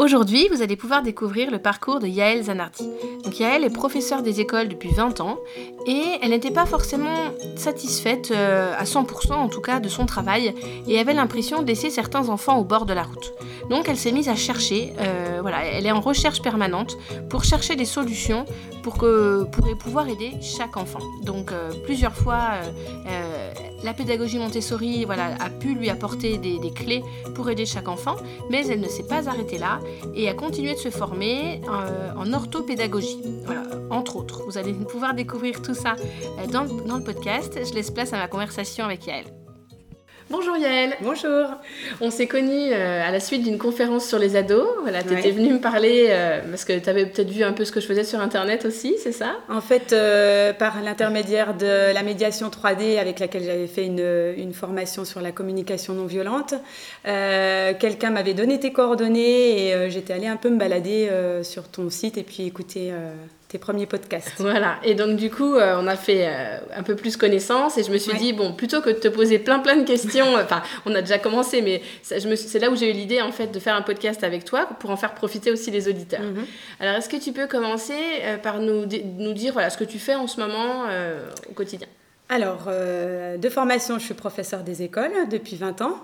Aujourd'hui, vous allez pouvoir découvrir le parcours de Yael Zanardi. Donc Yael est professeure des écoles depuis 20 ans et elle n'était pas forcément satisfaite euh, à 100% en tout cas de son travail et avait l'impression de laisser certains enfants au bord de la route. Donc elle s'est mise à chercher, euh, voilà, elle est en recherche permanente pour chercher des solutions pour, que, pour pouvoir aider chaque enfant. Donc euh, plusieurs fois, la pédagogie Montessori voilà, a pu lui apporter des, clés pour aider chaque enfant, mais elle ne s'est pas arrêtée là et à continuer de se former euh, en orthopédagogie, entre autres. Vous allez pouvoir découvrir tout ça euh, dans, dans le podcast. Je laisse place à ma conversation avec Yael. Bonjour Yael. Bonjour. On s'est connus euh, à la suite d'une conférence sur les ados. Voilà, tu étais venue me parler euh, parce que tu avais peut-être vu un peu ce que je faisais sur internet aussi, c'est ça? En fait, euh, par l'intermédiaire de la médiation 3D avec laquelle j'avais fait une, une, formation sur la communication non violente, quelqu'un m'avait donné tes coordonnées et j'étais allée un peu me balader sur ton site et puis écouter tes premiers podcasts. Voilà, et donc du coup, euh, on a fait euh, un peu plus connaissance et je me suis dit, bon, plutôt que de te poser plein plein de questions, enfin, on a déjà commencé, mais c'est là où j'ai eu l'idée en fait de faire un podcast avec toi pour en faire profiter aussi les auditeurs. Mhm. Alors, est-ce que tu peux commencer euh, par nous, nous dire voilà, ce que tu fais en ce moment au quotidien? Alors, de formation, je suis professeur des écoles depuis 20 ans.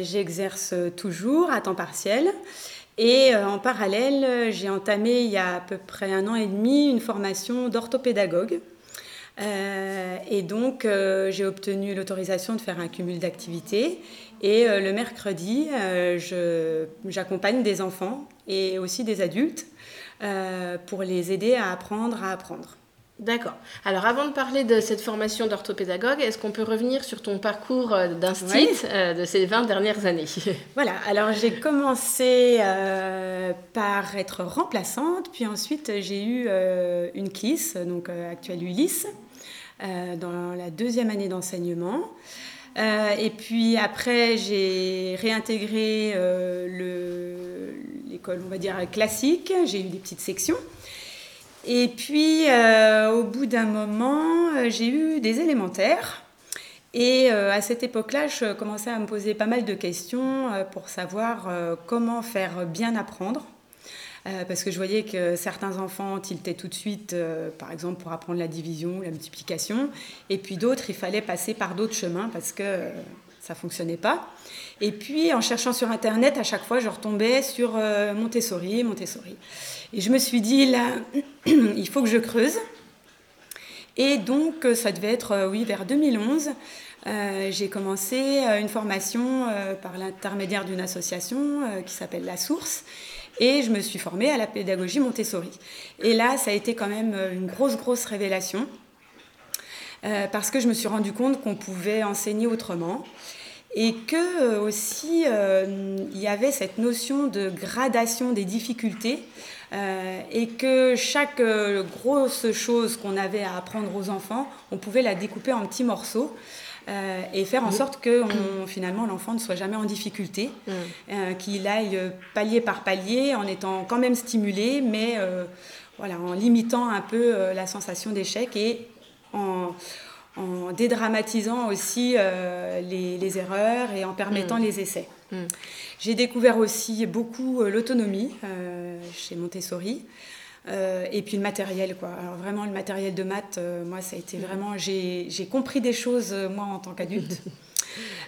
J'exerce toujours à temps partiel. Et euh, en parallèle, j'ai entamé il y a à peu près un an et demi une formation d'orthopédagogue. Euh, et donc, euh, j'ai obtenu l'autorisation de faire un cumul d'activités. Et le mercredi, j'accompagne des enfants et aussi des adultes pour les aider à apprendre à apprendre. D'accord. Alors avant de parler de cette formation d'orthopédagogue, est-ce qu'on peut revenir sur ton parcours euh, d'instit euh, de ces 20 dernières années? Voilà, alors j'ai commencé euh, par être remplaçante, puis ensuite j'ai eu une CLIS, donc actuelle Ulysse, dans la deuxième année d'enseignement. et puis après, j'ai réintégré l'école, on va dire, classique. J'ai eu des petites sections. Et puis, euh, au bout d'un moment, euh, j'ai eu des élémentaires. Et euh, à cette époque-là, je commençais à me poser pas mal de questions pour savoir comment faire bien apprendre. parce que je voyais que certains enfants tiltaient tout de suite, par exemple pour apprendre la division, la multiplication, et puis d'autres, il fallait passer par d'autres chemins parce que ça fonctionnait pas. Et puis, en cherchant sur Internet, à chaque fois, je retombais sur Montessori, Montessori. Et je me suis dit, là, il faut que je creuse. Et donc, euh, ça devait être, euh, oui, vers 2011. Euh, j'ai commencé une formation par l'intermédiaire d'une association qui s'appelle La Source et je me suis formée à la pédagogie Montessori. Et là, ça a été quand même une grosse, grosse révélation parce que je me suis rendu compte qu'on pouvait enseigner autrement et que aussi il y avait cette notion de gradation des difficultés euh, et que chaque euh, grosse chose qu'on avait à apprendre aux enfants, on pouvait la découper en petits morceaux. Euh, et faire en sorte que finalement l'enfant ne soit jamais en difficulté, mm. qu'il aille palier par palier en étant quand même stimulé, mais voilà, en limitant un peu la sensation d'échec et en, en, dédramatisant aussi les, erreurs et en permettant mm. les essais. Mm. J'ai découvert aussi beaucoup euh, l'autonomie euh, chez Montessori. Euh, et puis le matériel, quoi. Alors vraiment, le matériel de maths, moi, ça a été mm. vraiment... J'ai compris des choses, moi, en tant qu'adulte.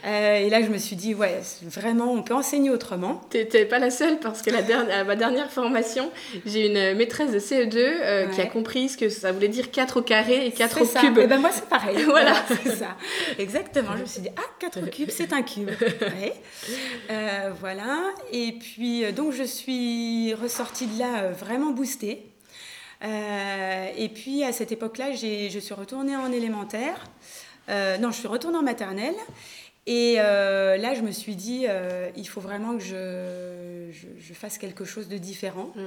Euh, et là, je me suis dit, ouais, vraiment, on peut enseigner autrement. Tu n'étais pas la seule parce que la dernière, à ma dernière formation, j'ai une maîtresse de CE2 euh, qui a compris ce que ça voulait dire 4 au carré et 4 au cube. Et eh ben moi, c'est pareil. voilà, c'est ça. Exactement. Je me suis dit, ah, 4 au cube, c'est un cube. Euh, voilà. Et puis, donc, je suis ressortie de là vraiment boostée. et puis, à cette époque-là, je suis retournée en élémentaire. non, je suis retournée en maternelle. Et euh, là, je me suis dit, euh, il faut vraiment que je, je, fasse quelque chose de différent. Mm.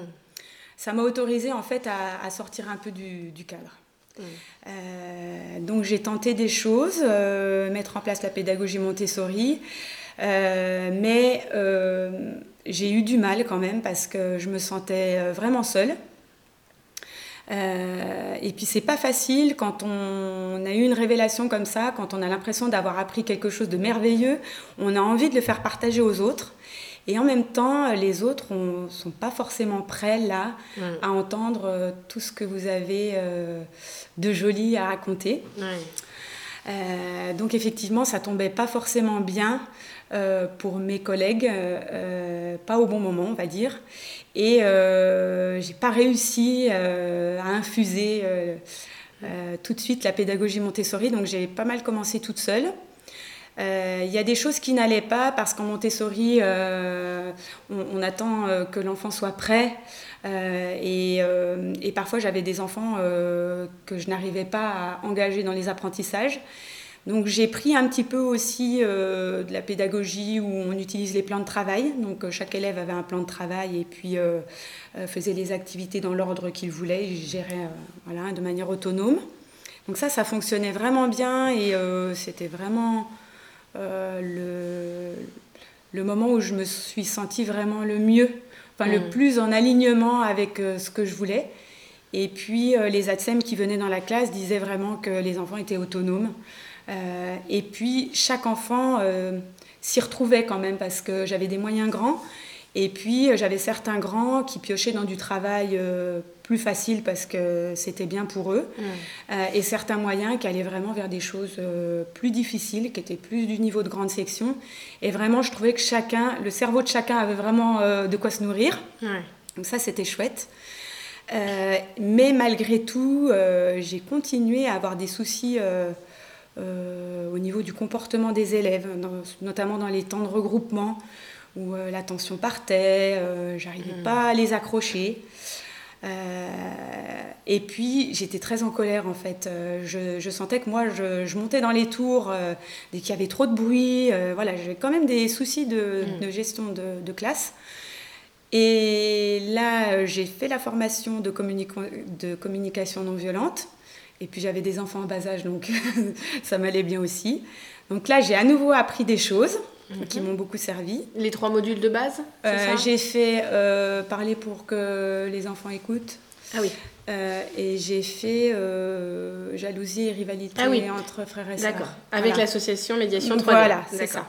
Ça m'a autorisé en fait à, sortir un peu du, du cadre. Mm. Euh, donc j'ai tenté des choses, mettre en place la pédagogie Montessori, mais j'ai eu du mal quand même parce que je me sentais vraiment seule. Euh, et puis c'est pas facile quand on a eu une révélation comme ça, quand on a l'impression d'avoir appris quelque chose de merveilleux, on a envie de le faire partager aux autres. Et en même temps, les autres ne sont pas forcément prêts là à entendre tout ce que vous avez de joli à raconter. donc effectivement, ça tombait pas forcément bien pour mes collègues, pas au bon moment, on va dire. Et j'ai pas réussi à infuser euh, tout de suite la pédagogie Montessori, donc j'ai pas mal commencé toute seule. Euh, il y a des choses qui n'allaient pas parce qu'en Montessori, euh, on, attend que l'enfant soit prêt. Et, parfois, j'avais des enfants que je n'arrivais pas à engager dans les apprentissages. Donc j'ai pris un petit peu aussi euh, de la pédagogie où on utilise les plans de travail. Donc euh, chaque élève avait un plan de travail et puis euh, faisait les activités dans l'ordre qu'il voulait, il gérait voilà, de manière autonome. Donc ça, ça fonctionnait vraiment bien et c'était vraiment le, le, moment où je me suis sentie vraiment le mieux, enfin le mmh. plus en alignement avec ce que je voulais. Et puis les ATSEM qui venaient dans la classe disaient vraiment que les enfants étaient autonomes. Euh, et puis chaque enfant euh, s'y retrouvait quand même parce que j'avais des moyens grands. Et puis euh, j'avais certains grands qui piochaient dans du travail plus facile parce que c'était bien pour eux. Mm. et certains moyens qui allaient vraiment vers des choses plus difficiles, qui étaient plus du niveau de grande section. Et vraiment, je trouvais que chacun, le cerveau de chacun avait vraiment de quoi se nourrir. Donc ça, c'était chouette. mais malgré tout, j'ai continué à avoir des soucis au niveau du comportement des élèves, notamment dans les temps de regroupement où euh, l'attention partait, euh, j'arrivais mm. pas à les accrocher. et puis j'étais très en colère en fait. Je, sentais que moi je, montais dans les tours dès qu'il y avait trop de bruit. voilà, j'avais quand même des soucis de, mm. gestion de, de, classe. Et là, j'ai fait la formation de, de communication non violente. Et puis j'avais des enfants en bas âge, donc ça m'allait bien aussi. Donc là, j'ai à nouveau appris des choses qui mhm. m'ont beaucoup servi. Les trois modules de base euh, J'ai fait euh, parler pour que les enfants écoutent. Ah oui. Euh, et j'ai fait jalousie et rivalité ah entre frères et sœurs. D'accord. Avec l'association Médiation 3D. Voilà, c'est ça.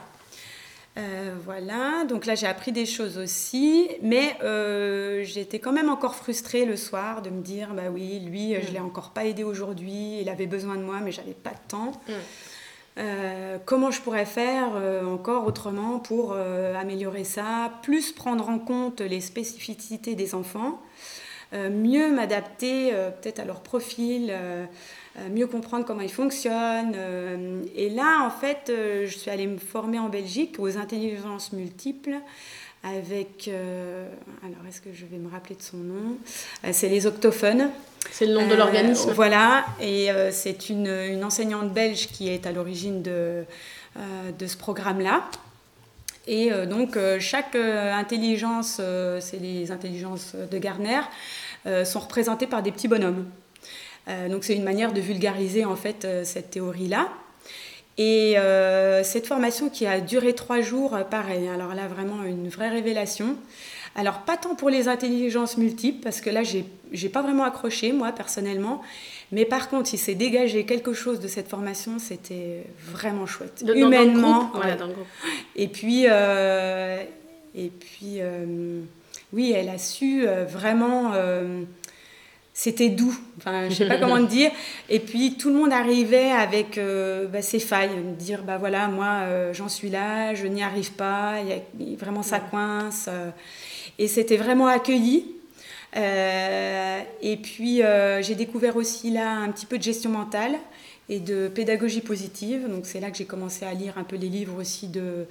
Euh, voilà, donc là j'ai appris des choses aussi, mais euh, j'étais quand même encore frustrée le soir de me dire bah oui, lui je je l'ai mm. encore pas aidé aujourd'hui, il avait besoin de moi mais j'avais pas de temps. Mm. Euh, comment je pourrais faire encore autrement pour améliorer ça, plus prendre en compte les spécificités des enfants, mieux m'adapter peut-être à leur profil euh, mieux comprendre comment ils fonctionnent. Euh, et là, en fait, euh, je suis allée me former en Belgique aux intelligences multiples avec, alors est-ce que je vais me rappeler de son nom? C'est les octophones. C'est le nom de l'organisme. Voilà, et c'est une, une, enseignante belge qui est à l'origine de, de ce programme-là. Et donc, chaque intelligence, c'est les intelligences de Gardner, sont représentées par des petits bonhommes. Euh, donc c'est une manière de vulgariser en fait euh, cette théorie-là. Et euh, cette formation qui a duré trois jours, pareil, alors là vraiment une vraie révélation. Alors pas tant pour les intelligences multiples, parce que là j'ai pas vraiment accroché moi personnellement, mais par contre il s'est dégagé quelque chose de cette formation, c'était vraiment chouette. Humainement. Dans le groupe. Et puis, et puis oui, elle a su vraiment c'était doux, enfin, je sais pas comment dire. Et puis tout le monde arrivait avec euh, bah, ses failles, dire bah voilà, moi euh, j'en suis là, je n'y arrive pas, y a, vraiment ça coince. Euh. et c'était vraiment accueilli. et puis j'ai découvert aussi là un petit peu de gestion mentale et de pédagogie positive. Donc c'est là que j'ai commencé à lire un peu les livres aussi de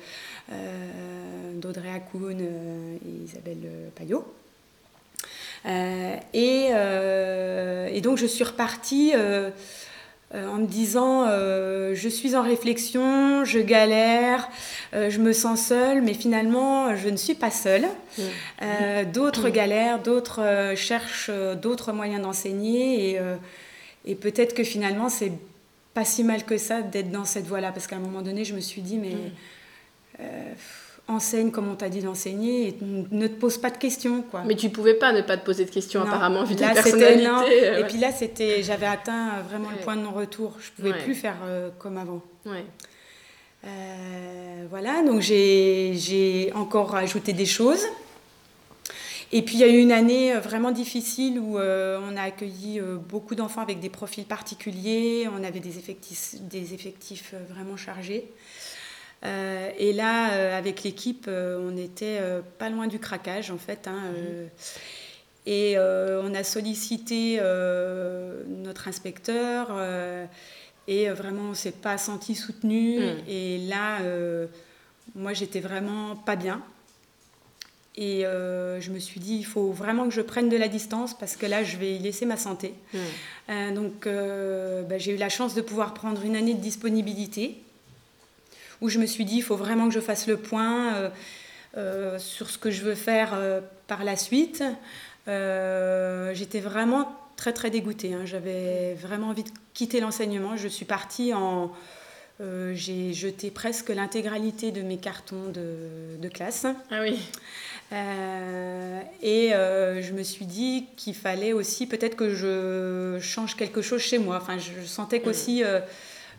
d'Audrey Hakoun et Isabelle Payot. Euh, euh, et, donc je suis repartie euh, en me disant je suis en réflexion, je galère, je me sens seule, mais finalement je ne suis pas seule. Mmh. d'autres galèrent, d'autres cherchent d'autres moyens d'enseigner et, et peut-être que finalement c'est pas si mal que ça d'être dans cette voie-là parce qu'à un moment donné je me suis dit mais mmh enseigne comme on t'a dit d'enseigner et ne te pose pas de questions quoi. Mais tu pouvais pas ne pas te poser de questions apparemment vu ta personnalité. Euh, et puis là c'était j'avais atteint vraiment le point de non-retour. Je pouvais plus faire euh, comme avant. voilà, donc j'ai encore ajouté des choses. Et puis il y a eu une année euh, vraiment difficile où euh, on a accueilli euh, beaucoup d'enfants avec des profils particuliers, on avait des effectifs, des effectifs vraiment chargés. Et là, avec l'équipe, on était pas loin du craquage en fait. Hein, mhm. et on a sollicité notre inspecteur et vraiment on s'est pas senti soutenu. Mhm. Et là, moi j'étais vraiment pas bien. Et euh, je me suis dit, il faut vraiment que je prenne de la distance parce que là, je vais y laisser ma santé. Euh, donc, euh, bah, j'ai eu la chance de pouvoir prendre une année de disponibilité où je me suis dit, il faut vraiment que je fasse le point sur ce que je veux faire par la suite. J'étais vraiment très, très dégoûtée. Hein. J'avais vraiment envie de quitter l'enseignement. Je suis partie en euh, j'ai jeté presque l'intégralité de mes cartons de, de, classe. Ah oui. Euh, et euh, je me suis dit qu'il fallait aussi peut-être que je change quelque chose chez moi. Enfin, je sentais qu'aussi,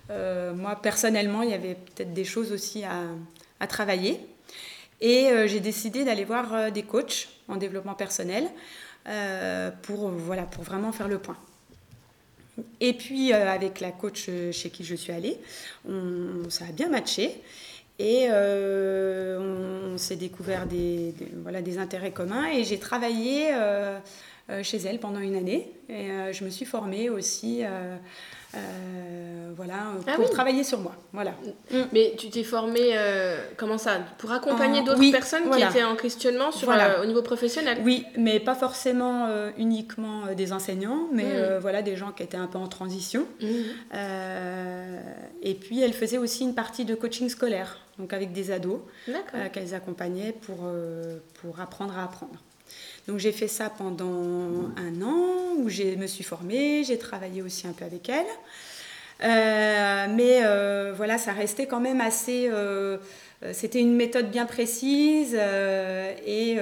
moi personnellement, il y avait peut-être des choses aussi à, à travailler. Et j'ai décidé d'aller voir des coachs en développement personnel pour, voilà, pour vraiment faire le point. Et puis euh, avec la coach euh, chez qui je suis allée, ça a bien matché. Et euh, on, s'est découvert des, voilà, des intérêts communs et j'ai travaillé chez elle pendant une année. Et je me suis formée aussi euh, voilà, ah pour travailler sur moi. Voilà. Mm. Mais tu t'es formée, euh, comment ça Pour accompagner d'autres personnes qui étaient en questionnement sur, euh, au niveau professionnel? Oui, mais pas forcément uniquement des enseignants, mais mm. voilà, des gens qui étaient un peu en transition. Mm. et puis, elle faisait aussi une partie de coaching scolaire, donc avec des ados qu'elles accompagnaient pour, pour apprendre à apprendre. Donc j'ai fait ça pendant un an où je me suis formée, j'ai travaillé aussi un peu avec elle. Euh, mais euh, voilà, ça restait quand même assez. Euh, c'était une méthode bien précise et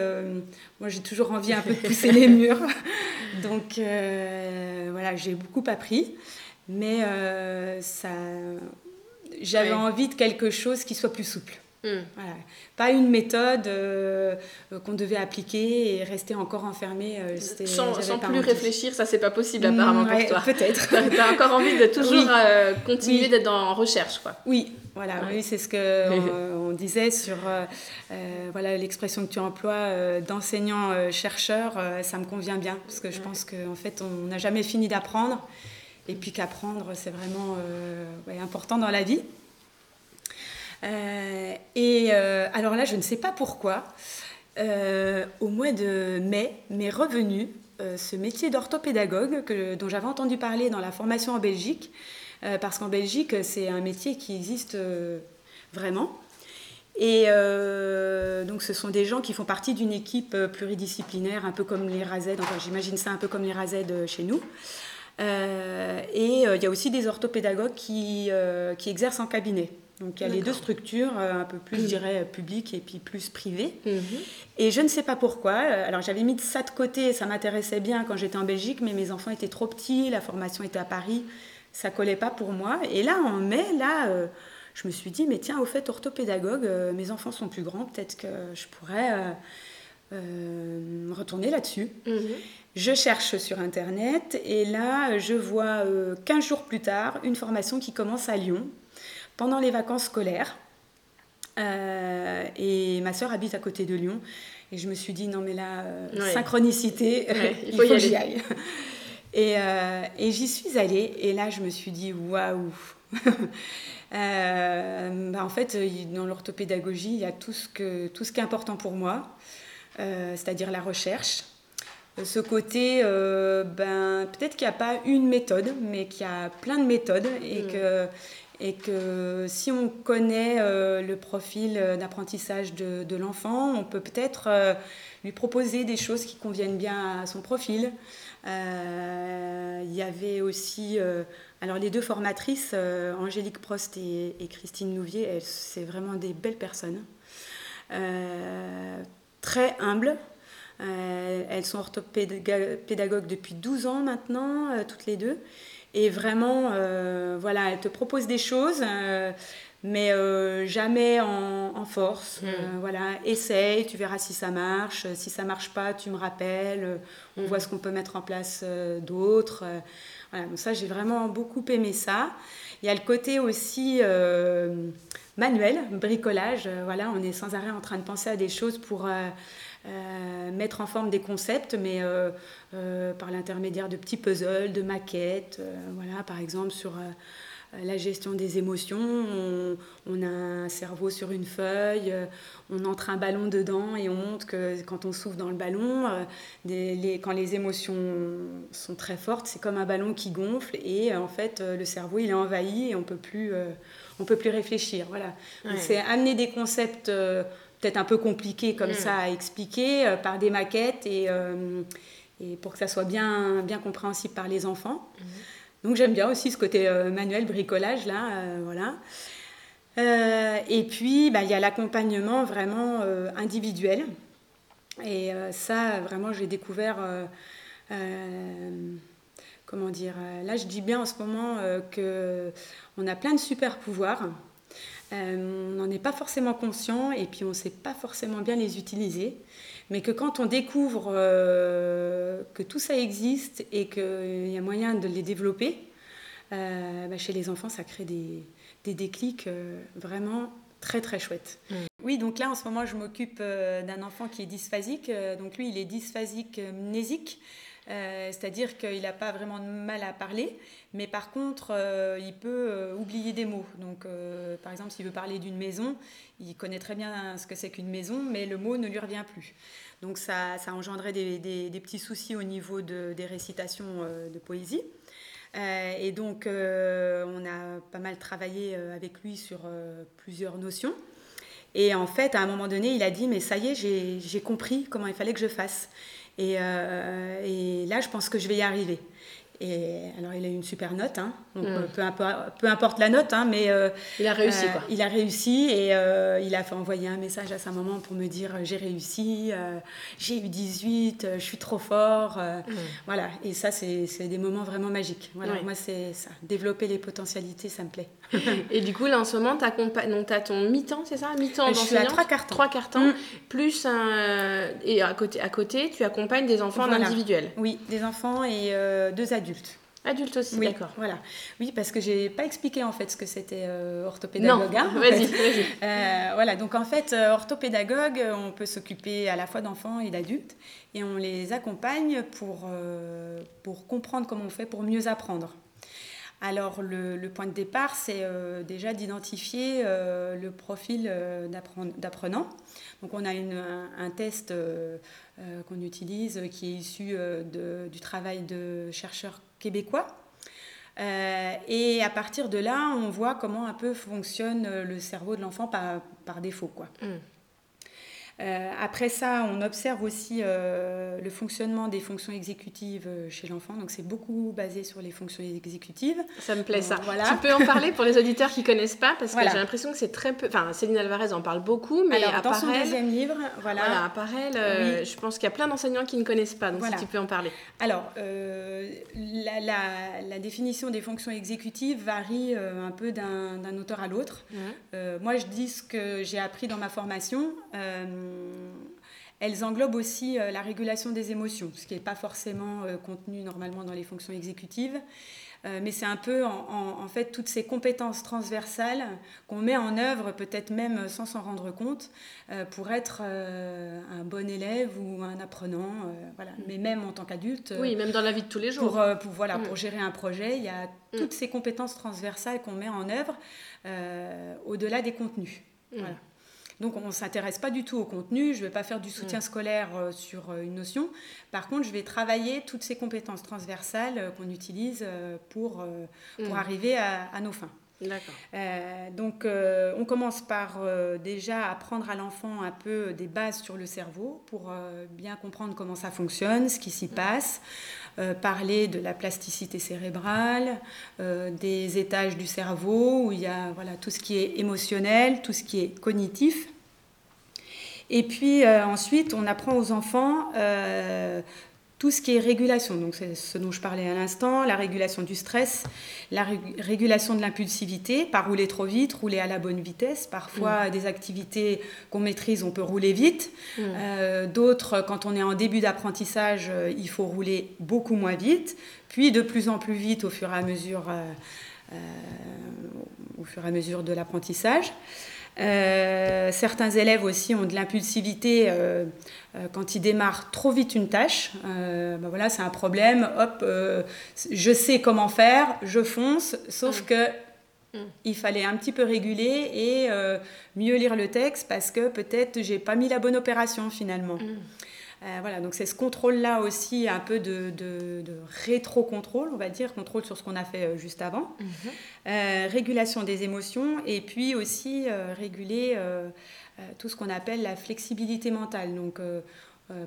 moi j'ai toujours envie un peu de pousser les murs. Donc voilà, j'ai beaucoup appris, mais ça, j'avais envie de quelque chose qui soit plus souple. Hmm. Pas une méthode euh, qu'on devait appliquer et rester encore enfermé. Euh, sans, sans plus réfléchir, ça c'est pas possible apparemment pour toi. Peut-être. tu as encore envie de toujours euh, continuer d'être en recherche. Quoi. Oui, voilà, oui, c'est ce que on, disait sur voilà l'expression que tu emploies d'enseignant-chercheur, ça me convient bien parce que je pense qu'en fait on n'a jamais fini d'apprendre et puis qu'apprendre c'est vraiment important dans la vie. Euh, et euh, alors là, je ne sais pas pourquoi, euh, au mois de mai m'est revenu ce métier d'orthopédagogue dont j'avais entendu parler dans la formation en Belgique, parce qu'en Belgique, c'est un métier qui existe vraiment. Et donc, ce sont des gens qui font partie d'une équipe pluridisciplinaire, un peu comme les RAZ, enfin, j'imagine ça un peu comme les RAZ chez nous. et il y a aussi des orthopédagogues qui, qui exercent en cabinet. Donc il y a les deux structures, euh, un peu plus, je dirais, publiques et puis plus privées. Mhm. Et je ne sais pas pourquoi. Euh, alors j'avais mis ça de côté, ça m'intéressait bien quand j'étais en Belgique, mais mes enfants étaient trop petits, la formation était à Paris, ça collait pas pour moi. Et là, en mai, là, euh, je me suis dit, mais tiens, au fait, orthopédagogue, mes enfants sont plus grands, peut-être que je pourrais retourner là-dessus. Mhm. Je cherche sur Internet et là, je vois 15 jours plus tard une formation qui commence à Lyon pendant les vacances scolaires. Euh, et ma sœur habite à côté de Lyon. Et je me suis dit, non, mais là, euh, synchronicité, il faut, que j'y aille. Et, euh, et j'y suis allée. Et là, je me suis dit, waouh! bah, en fait, dans l'orthopédagogie, il y a tout ce, que, tout ce qui est important pour moi, c'est-à-dire la recherche. Ce côté, ben, peut-être qu'il n'y a pas une méthode, mais qu'il y a plein de méthodes et mm. que et que si on connaît euh, le profil euh, d'apprentissage de, l'enfant, on peut peut-être euh, lui proposer des choses qui conviennent bien à son profil. Il y avait aussi, alors les deux formatrices, Angélique Prost et, Christine Nouvier, c'est vraiment des belles personnes, très humbles. elles sont orthopédagogues depuis 12 ans maintenant, toutes les deux. Et vraiment, euh, voilà, elle te propose des choses. Euh, mais jamais en, force. Mm. voilà, essaye, tu verras si ça marche. Si ça marche pas, tu me rappelles. On voit ce qu'on peut mettre en place d'autres. voilà, donc ça, j'ai vraiment beaucoup aimé ça. Il y a le côté aussi manuel, bricolage. voilà, on est sans arrêt en train de penser à des choses pour euh, mettre en forme des concepts, mais euh, euh, par l'intermédiaire de petits puzzles, de maquettes. voilà, par exemple, sur la gestion des émotions. On, a un cerveau sur une feuille, on entre un ballon dedans et on montre que quand on souffle dans le ballon, les, quand les émotions sont très fortes, c'est comme un ballon qui gonfle et en fait le cerveau il est envahi et on peut plus, on peut plus réfléchir. Voilà. C'est amener des concepts peut-être un peu compliqué comme mm. ça à expliquer euh, par des maquettes et, euh, et, pour que ça soit bien, bien compréhensible par les enfants. Mm. Donc j'aime bien aussi ce côté euh, manuel, bricolage là, voilà. et puis bah, il y a l'accompagnement vraiment individuel. Et ça, vraiment, j'ai découvert comment dire, là je dis bien en ce moment que on a plein de super pouvoirs euh, on n'en est pas forcément conscient et puis on ne sait pas forcément bien les utiliser. Mais que quand on découvre euh, que tout ça existe et qu'il y a moyen de les développer, euh, bah, chez les enfants, ça crée des, déclics vraiment très très chouettes. Mm. Oui, donc là en ce moment, je m'occupe d'un enfant qui est dysphasique. donc lui, il est dysphasique mnésique. Euh, c'est-à-dire qu'il n'a pas vraiment de mal à parler, mais par contre, euh, il peut euh, oublier des mots. Donc, par exemple, s'il veut parler d'une maison, il connaît très bien ce que c'est qu'une maison, mais le mot ne lui revient plus. Donc, ça, ça engendrait des, des, petits soucis au niveau de, des récitations de poésie. et donc, on a pas mal travaillé avec lui sur plusieurs notions. Et en fait, à un moment donné, il a dit, mais ça y est, j'ai compris comment il fallait que je fasse. Euh, et, là, je pense que je vais y arriver. Et alors, il a eu une super note, hein. donc, hmm. peu, peu, importe la note, hein, mais euh, il a réussi. Quoi. Il a réussi et il a fait envoyer un message à sa maman pour me dire j'ai réussi, j'ai eu 18, je suis trop fort. Hmm. Voilà, et ça, c'est des moments vraiment magiques. Voilà, moi, c'est ça. Développer les potentialités, ça me plaît. et du coup, là, en ce moment, tu as, ton mi-temps, c'est ça? Mi-temps Je suis à trois quarts Trois quarts temps, hmm. plus un... Et à côté, à côté, tu accompagnes des enfants individuels. Oui, des enfants et deux adultes adultes. Adultes aussi, d'accord. Voilà. Oui, parce que j'ai pas expliqué en fait ce que c'était euh, orthopédagogue. Non, vas-y, vas-y. Euh, voilà, donc en fait, euh, orthopédagogue, on peut s'occuper à la fois d'enfants et d'adultes et on les accompagne pour, pour comprendre comment on fait pour mieux apprendre. Alors le, point de départ, c'est déjà d'identifier le profil d'apprenant. Donc on a un, test euh, qu'on utilise, qui est issu euh, du travail de chercheurs québécois. Euh, et à partir de là, on voit comment un peu fonctionne le cerveau de l'enfant par, défaut. Quoi. Mm. Euh, après ça, on observe aussi euh, le fonctionnement des fonctions exécutives euh, chez l'enfant. Donc, c'est beaucoup basé sur les fonctions exécutives. Ça me plaît, ça. Tu peux en parler pour les auditeurs qui ne connaissent pas Parce que j'ai l'impression que c'est très peu. Enfin, Céline Alvarez en parle beaucoup, mais Alors, dans son deuxième livre, voilà. Voilà, à je pense qu'il y a plein d'enseignants qui ne connaissent pas. Donc, si tu peux en parler. Alors, la, la, définition des fonctions exécutives varie un peu d'un auteur à l'autre. moi, je dis ce que j'ai appris dans ma formation. Euh, elles englobent aussi euh, la régulation des émotions, ce qui n'est pas forcément euh, contenu normalement dans les fonctions exécutives. mais c'est un peu en, fait toutes ces compétences transversales qu'on met en œuvre, peut-être même sans s'en rendre compte, pour être un bon élève ou un apprenant. voilà. Mm. Mais même en tant qu'adulte. oui, même dans la vie de tous les jours. Pour, voilà, mm. pour gérer un projet, il y a mm. toutes ces compétences transversales qu'on met en œuvre au-delà des contenus. Voilà. Donc on ne s'intéresse pas du tout au contenu, je ne vais pas faire du soutien mm. scolaire euh, sur euh, une notion. Par contre, je vais travailler toutes ces compétences transversales euh, qu'on utilise pour, pour mm. arriver à, nos fins. Donc, on commence par déjà apprendre à l'enfant un peu des bases sur le cerveau pour bien comprendre comment ça fonctionne, ce qui s'y passe, parler de la plasticité cérébrale, des étages du cerveau où il y a voilà, tout ce qui est émotionnel, tout ce qui est cognitif. Et puis euh, ensuite, on apprend aux enfants euh, tout ce qui est régulation, donc c'est ce dont je parlais à l'instant, la régulation du stress, la régulation de l'impulsivité, pas rouler trop vite, rouler à la bonne vitesse. Parfois, mm. des activités qu'on maîtrise, on peut rouler vite. Mm. Euh, d'autres, quand on est en début d'apprentissage, euh, il faut rouler beaucoup moins vite, puis de plus en plus vite au fur et à mesure, euh, au fur et à mesure de l'apprentissage. Euh, certains élèves aussi ont de l'impulsivité euh, euh, quand ils démarrent trop vite une tâche. Ben voilà, c'est un problème. Hop, je sais comment faire, je fonce. Sauf mm. que mm. il fallait un petit peu réguler et mieux lire le texte parce que peut-être j'ai pas mis la bonne opération finalement. Mm. Euh, voilà, donc c'est ce contrôle-là aussi, un peu de, rétro-contrôle, on va dire, contrôle sur ce qu'on a fait euh, juste avant, mhm. euh, régulation des émotions, et puis aussi réguler tout ce qu'on appelle la flexibilité mentale. Donc,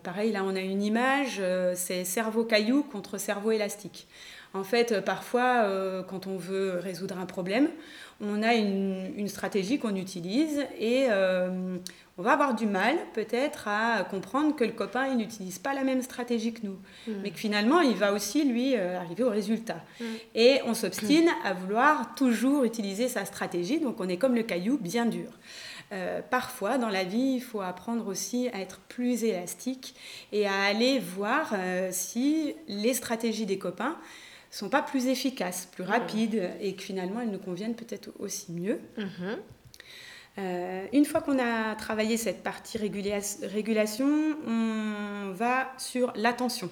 pareil, là, on a une image, c'est cerveau caillou contre cerveau élastique. En fait, parfois, quand on veut résoudre un problème, on a une, une stratégie qu'on utilise et on va avoir du mal peut-être à comprendre que le copain il n'utilise pas la même stratégie que nous, mm. mais que finalement il va aussi lui euh, arriver au résultat. Mm. Et on s'obstine à vouloir toujours utiliser sa stratégie, donc on est comme le caillou bien dur. Euh, parfois, dans la vie, il faut apprendre aussi à être plus élastique et à aller voir euh, si les stratégies des copains sont pas plus efficaces, plus rapides et que finalement elles nous conviennent peut-être aussi mieux. Mm-hmm. Euh, une fois qu'on a travaillé cette partie régulation, on va sur l'attention.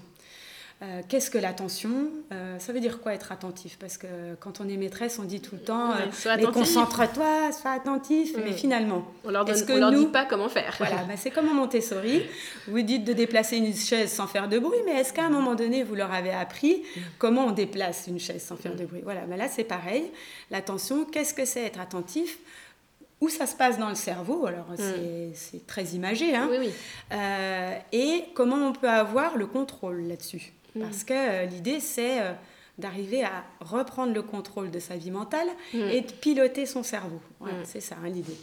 Euh, qu'est-ce que l'attention euh, Ça veut dire quoi être attentif? Parce que quand on est maîtresse, on dit tout le temps mais concentre-toi, sois attentif. Mais finalement, on leur, leur dit pas comment faire. Voilà, bah, c'est comme en Montessori. Vous dites de déplacer une chaise sans faire de bruit, mais est-ce qu'à un moment donné, vous leur avez appris comment on déplace une chaise sans faire de bruit? Voilà, bah, là c'est pareil. L'attention, qu'est-ce que c'est être attentif? Où ça se passe dans le cerveau, alors mm. c'est très imagé, hein, euh, et comment on peut avoir le contrôle là-dessus? Mm. Parce que euh, l'idée, c'est euh, d'arriver à reprendre le contrôle de sa vie mentale mm. et de piloter son cerveau. C'est ça hein, l'idée.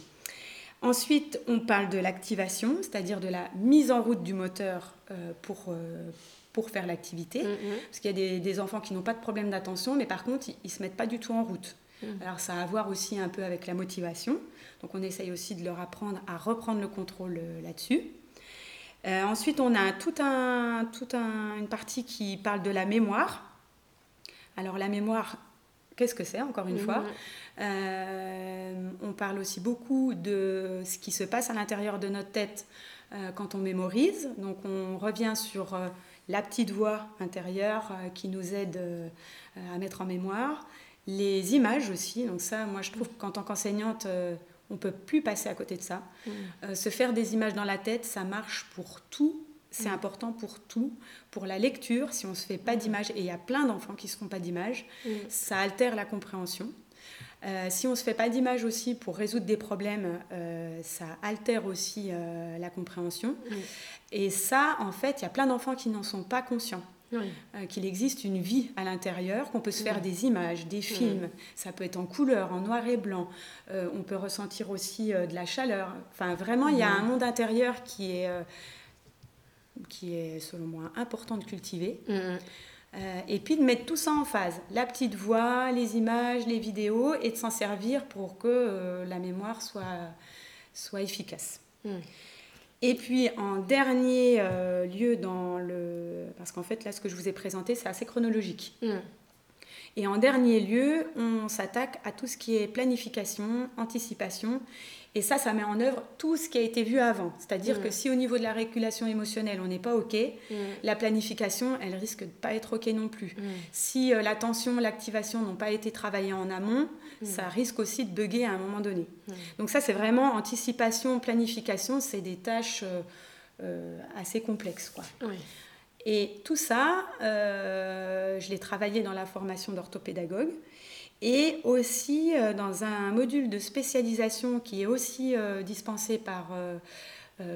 Ensuite, on parle de l'activation, c'est-à-dire de la mise en route du moteur pour, pour faire l'activité. Parce qu'il y a des, des, enfants qui n'ont pas de problème d'attention, mais par contre, ils ne se mettent pas du tout en route. Alors ça a à voir aussi un peu avec la motivation. Donc on essaye aussi de leur apprendre à reprendre le contrôle euh, là-dessus. Euh, ensuite, on a toute un, une partie qui parle de la mémoire. Alors la mémoire, qu'est-ce que c'est encore une fois? Euh, On parle aussi beaucoup de ce qui se passe à l'intérieur de notre tête quand on mémorise. Donc on revient sur la petite voix intérieure qui nous aide à mettre en mémoire. Les images aussi. Donc ça, moi je trouve qu'en tant qu'enseignante, on peut plus passer à côté de ça. Mm. Euh, se faire des images dans la tête, ça marche pour tout. C'est mm. important pour tout. Pour la lecture, si on ne se fait pas mm. d'images, et il y a plein d'enfants qui ne se font pas d'images, ça altère la compréhension. Euh, si on ne se fait pas d'images aussi pour résoudre des problèmes, euh, ça altère aussi la compréhension. Et ça, en fait, il y a plein d'enfants qui n'en sont pas conscients. Euh, qu'il existe une vie à l'intérieur, qu'on peut se faire des images, des films, ça peut être en couleur, en noir et blanc, euh, on peut ressentir aussi euh, de la chaleur. Enfin, vraiment, il y a un monde intérieur qui est, qui est, selon moi, important de cultiver. et puis de mettre tout ça en phase, la petite voix, les images, les vidéos, et de s'en servir pour que la mémoire soit, soit efficace. Et puis en dernier euh, lieu dans le... Parce qu'en fait là ce que je vous ai présenté c'est assez chronologique. Mm. Et en dernier lieu on s'attaque à tout ce qui est planification, anticipation et ça, ça met en œuvre tout ce qui a été vu avant. C'est-à-dire mm. que si au niveau de la régulation émotionnelle, on n'est pas OK, mm. la planification, elle risque de pas être OK non plus. Mm. Si euh, l'attention, l'activation n'ont pas été travaillées en amont, ça risque aussi de bugger à un moment donné. Donc ça, c'est vraiment anticipation, planification, c'est des tâches euh, euh, assez complexes. Quoi. Et tout ça, je l'ai travaillé dans la formation d'orthopédagogue et aussi euh, dans un module de spécialisation qui est aussi euh, dispensé par, euh,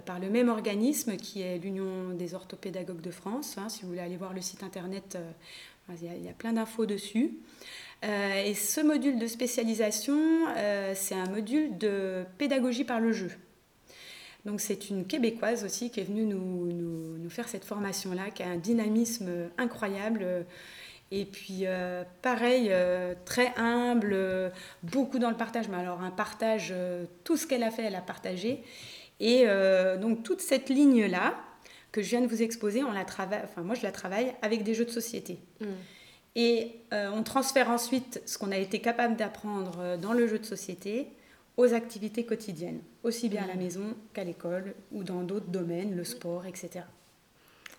par le même organisme qui est l'Union des orthopédagogues de France. Hein. si vous voulez aller voir le site internet, il y, a plein d'infos dessus. et ce module de spécialisation, c'est un module de pédagogie par le jeu. Donc c'est une Québécoise aussi qui est venue nous, nous, nous faire cette formation-là, qui a un dynamisme incroyable. Et puis euh, pareil, euh, très humble, euh, beaucoup dans le partage. Mais alors un partage, tout ce qu'elle a fait, elle a partagé. Et donc toute cette ligne-là que je viens de vous exposer, on la travaille, enfin moi je la travaille avec des jeux de société. Mm. Et on transfère ensuite ce qu'on a été capable d'apprendre dans le jeu de société aux activités quotidiennes, aussi bien à la mm. maison qu'à l'école ou dans d'autres domaines, le sport, etc.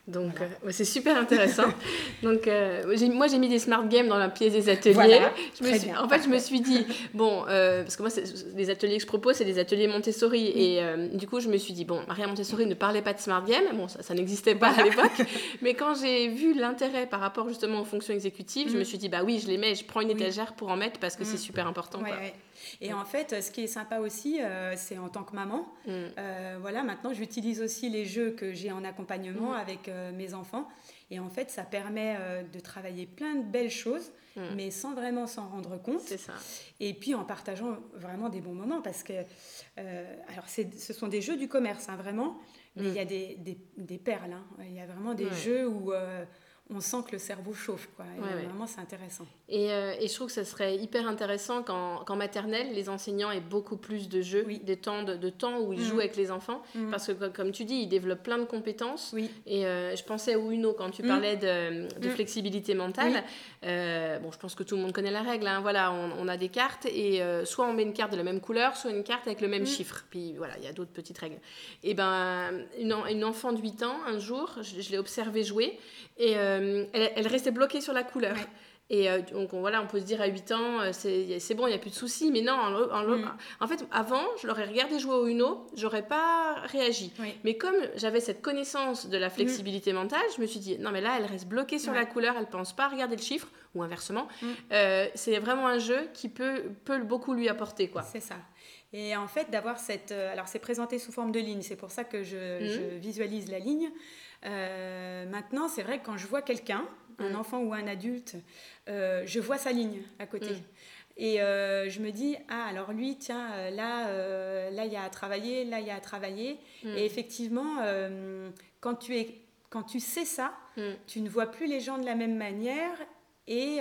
Donc, euh, c'est super intéressant. Donc, euh, moi, j'ai mis des smart games dans la pièce des ateliers. je me suis, en fait, je me suis dit, bon, euh, parce que moi, les ateliers que je propose, c'est des ateliers Montessori. Et du coup, je me suis dit, bon, Maria Montessori ne parlait pas de smart games. Bon, ça, ça n'existait pas à l'époque. Mais quand j'ai vu l'intérêt par rapport justement aux fonctions exécutives, je me mm. suis dit, bah oui, je les mets, je prends une étagère pour en mettre parce que c'est mm. super important. quoi. Et en fait, ce qui est sympa aussi, euh, c'est en tant que maman, mm. euh, voilà, maintenant j'utilise aussi les jeux que j'ai en accompagnement mm. avec mes enfants. Et en fait, ça permet de travailler plein de belles choses, mm. mais sans vraiment s'en rendre compte. C'est ça. Et puis en partageant vraiment des bons moments, parce que, alors ce sont des jeux du commerce, hein, vraiment, mais il y a des, des, des perles. Hein. Il y a vraiment des jeux où on sent que le cerveau chauffe. Quoi. Vraiment, c'est intéressant. Et, euh, et, je trouve que ce serait hyper intéressant qu'en maternelle, les enseignants aient beaucoup plus de jeux, des temps de, temps où ils jouent mm. avec les enfants. Mm. Parce que, comme tu dis, ils développent plein de compétences. Et euh, je pensais à Uno quand tu mm. parlais de, de flexibilité mentale. Euh, bon, je pense que tout le monde connaît la règle. Hein. Voilà, on, a des cartes et soit on met une carte de la même couleur, soit une carte avec le même chiffre. Puis voilà, il y a d'autres petites règles. Et ben, une, une enfant de 8 ans, un jour, je, je l'ai observée jouer et euh, elle, restait bloquée sur la couleur. Et euh, donc voilà, on peut se dire à 8 ans, euh, c'est bon, il n'y a plus de soucis. Mais non, en, mm. en, fait, avant, je l'aurais regardé jouer au Uno, j'aurais pas réagi. Mais comme j'avais cette connaissance de la flexibilité mentale, je me suis dit, non mais là, elle reste bloquée sur la couleur, elle pense pas à regarder le chiffre, ou inversement. Mm. c'est vraiment un jeu qui peut, peut beaucoup lui apporter. quoi. C'est ça. Et en fait, d'avoir cette... alors c'est présenté sous forme de ligne, c'est pour ça que je, mm. je visualise la ligne. Euh, maintenant, c'est vrai que quand je vois quelqu'un, un mm. enfant ou un adulte, euh, je vois sa ligne à côté. Mm. Et euh, je me dis, ah, alors lui, tiens, là, là, il y a à travailler, là, il y a à travailler. Mm. Et effectivement, quand, tu es, quand tu sais ça, tu ne vois plus les gens de la même manière et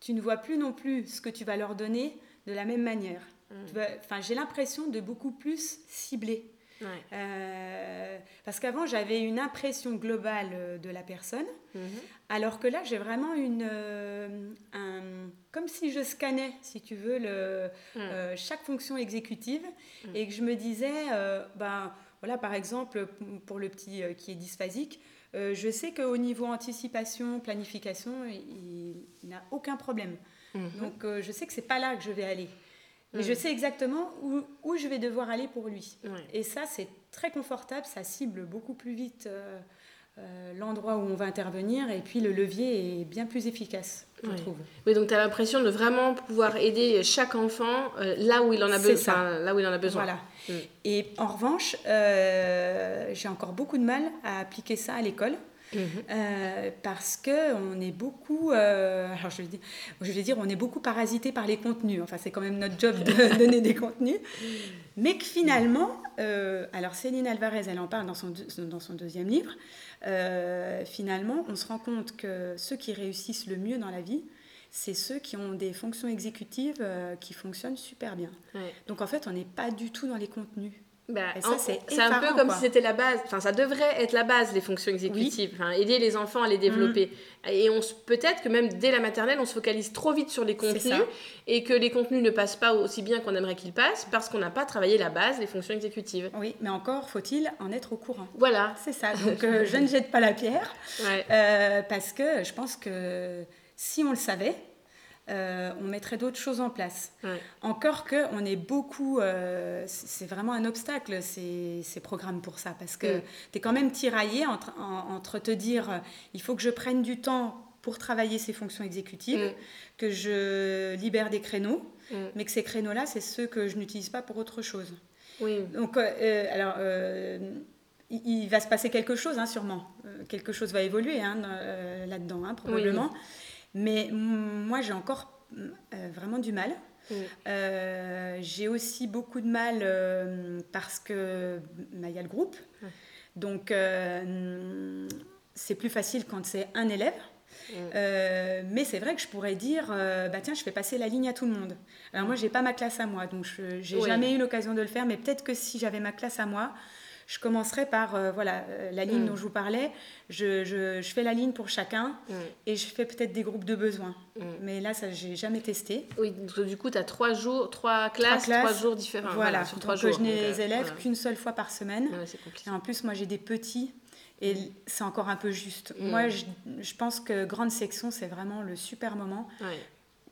tu ne vois plus non plus ce que tu vas leur donner de la même manière. Enfin, j'ai l'impression de beaucoup plus cibler. Euh, parce qu'avant, j'avais une impression globale euh, de la personne, mhm. alors que là, j'ai vraiment une. Euh, un, comme si je scannais, si tu veux, le, mhm. chaque fonction exécutive mhm. et que je me disais, ben, voilà, par exemple, pour le petit qui est dysphasique, je sais qu'au niveau anticipation, planification, il, il n'a aucun problème. Donc, je sais que c'est pas là que je vais aller. Mais je mm. sais exactement où, où, je vais devoir aller pour lui. Et ça, c'est très confortable, ça cible beaucoup plus vite euh, euh, l'endroit où on va intervenir et puis le levier est bien plus efficace, je trouve. Oui, donc tu as l'impression de vraiment pouvoir aider chaque enfant euh, là, où il en a besoin, là où il en a besoin. Voilà. Mm. Et en revanche, j'ai encore beaucoup de mal à appliquer ça à l'école. Mhm. Euh, parce que on est beaucoup, euh, alors je vais, dire, je vais dire, on est beaucoup parasité par les contenus. Enfin, c'est quand même notre job de donner des contenus, mais que finalement, euh, alors Céline Alvarez, elle en parle dans son, dans son deuxième livre. finalement, on se rend compte que ceux qui réussissent le mieux dans la vie, c'est ceux qui ont des fonctions exécutives qui fonctionnent super bien. Donc en fait, on n'est pas du tout dans les contenus. Bah, c'est un peu comme si c'était la base, enfin ça devrait être la base des fonctions exécutives, enfin, aider les enfants à les développer. Mm. Et on peut-être que même dès la maternelle, on se focalise trop vite sur les contenus et que les contenus ne passent pas aussi bien qu'on aimerait qu'ils passent parce qu'on n'a pas travaillé la base des fonctions exécutives. Oui, mais encore faut-il en être au courant. Voilà. C'est ça. Donc euh, je ne jette pas la pierre euh, parce que je pense que si on le savait, euh, on mettrait d'autres choses en place. Encore que on est beaucoup, euh, c'est vraiment un obstacle ces, ces, programmes pour ça, parce que tu es quand même tiraillé entre, entre, te dire euh, il faut que je prenne du temps pour travailler ces fonctions exécutives, que je libère des créneaux, mais que ces créneaux-là, c'est ceux que je n'utilise pas pour autre chose. Donc, alors, il, va se passer quelque chose, hein, sûrement. quelque chose va évoluer hein, là-dedans, hein, probablement. Mais moi, j'ai encore euh, vraiment du mal Mm. j'ai aussi beaucoup de mal parce que bah, il y a le groupe. Donc, c'est plus facile quand c'est un élève. Euh, mais c'est vrai que je pourrais dire, euh, bah tiens, je fais passer la ligne à tout le monde. Alors moi, j'ai pas ma classe à moi, donc je j'ai jamais eu l'occasion de le faire. Mais peut-être que si j'avais ma classe à moi, je commencerais par euh, voilà la ligne mm. dont je vous parlais. Je, je, je, fais la ligne pour chacun mm. et je fais peut-être des groupes de besoins. Mm. Mais là, ça, j'ai jamais testé. Oui, donc, du coup, tu as trois jours, trois classes, trois, jours différents. Voilà, sur trois jours. Je n'ai les élèves qu'une seule fois par semaine. et en plus, moi, j'ai des petits. Et c'est encore un peu juste. Moi, je, je, pense que grande section, c'est vraiment le super moment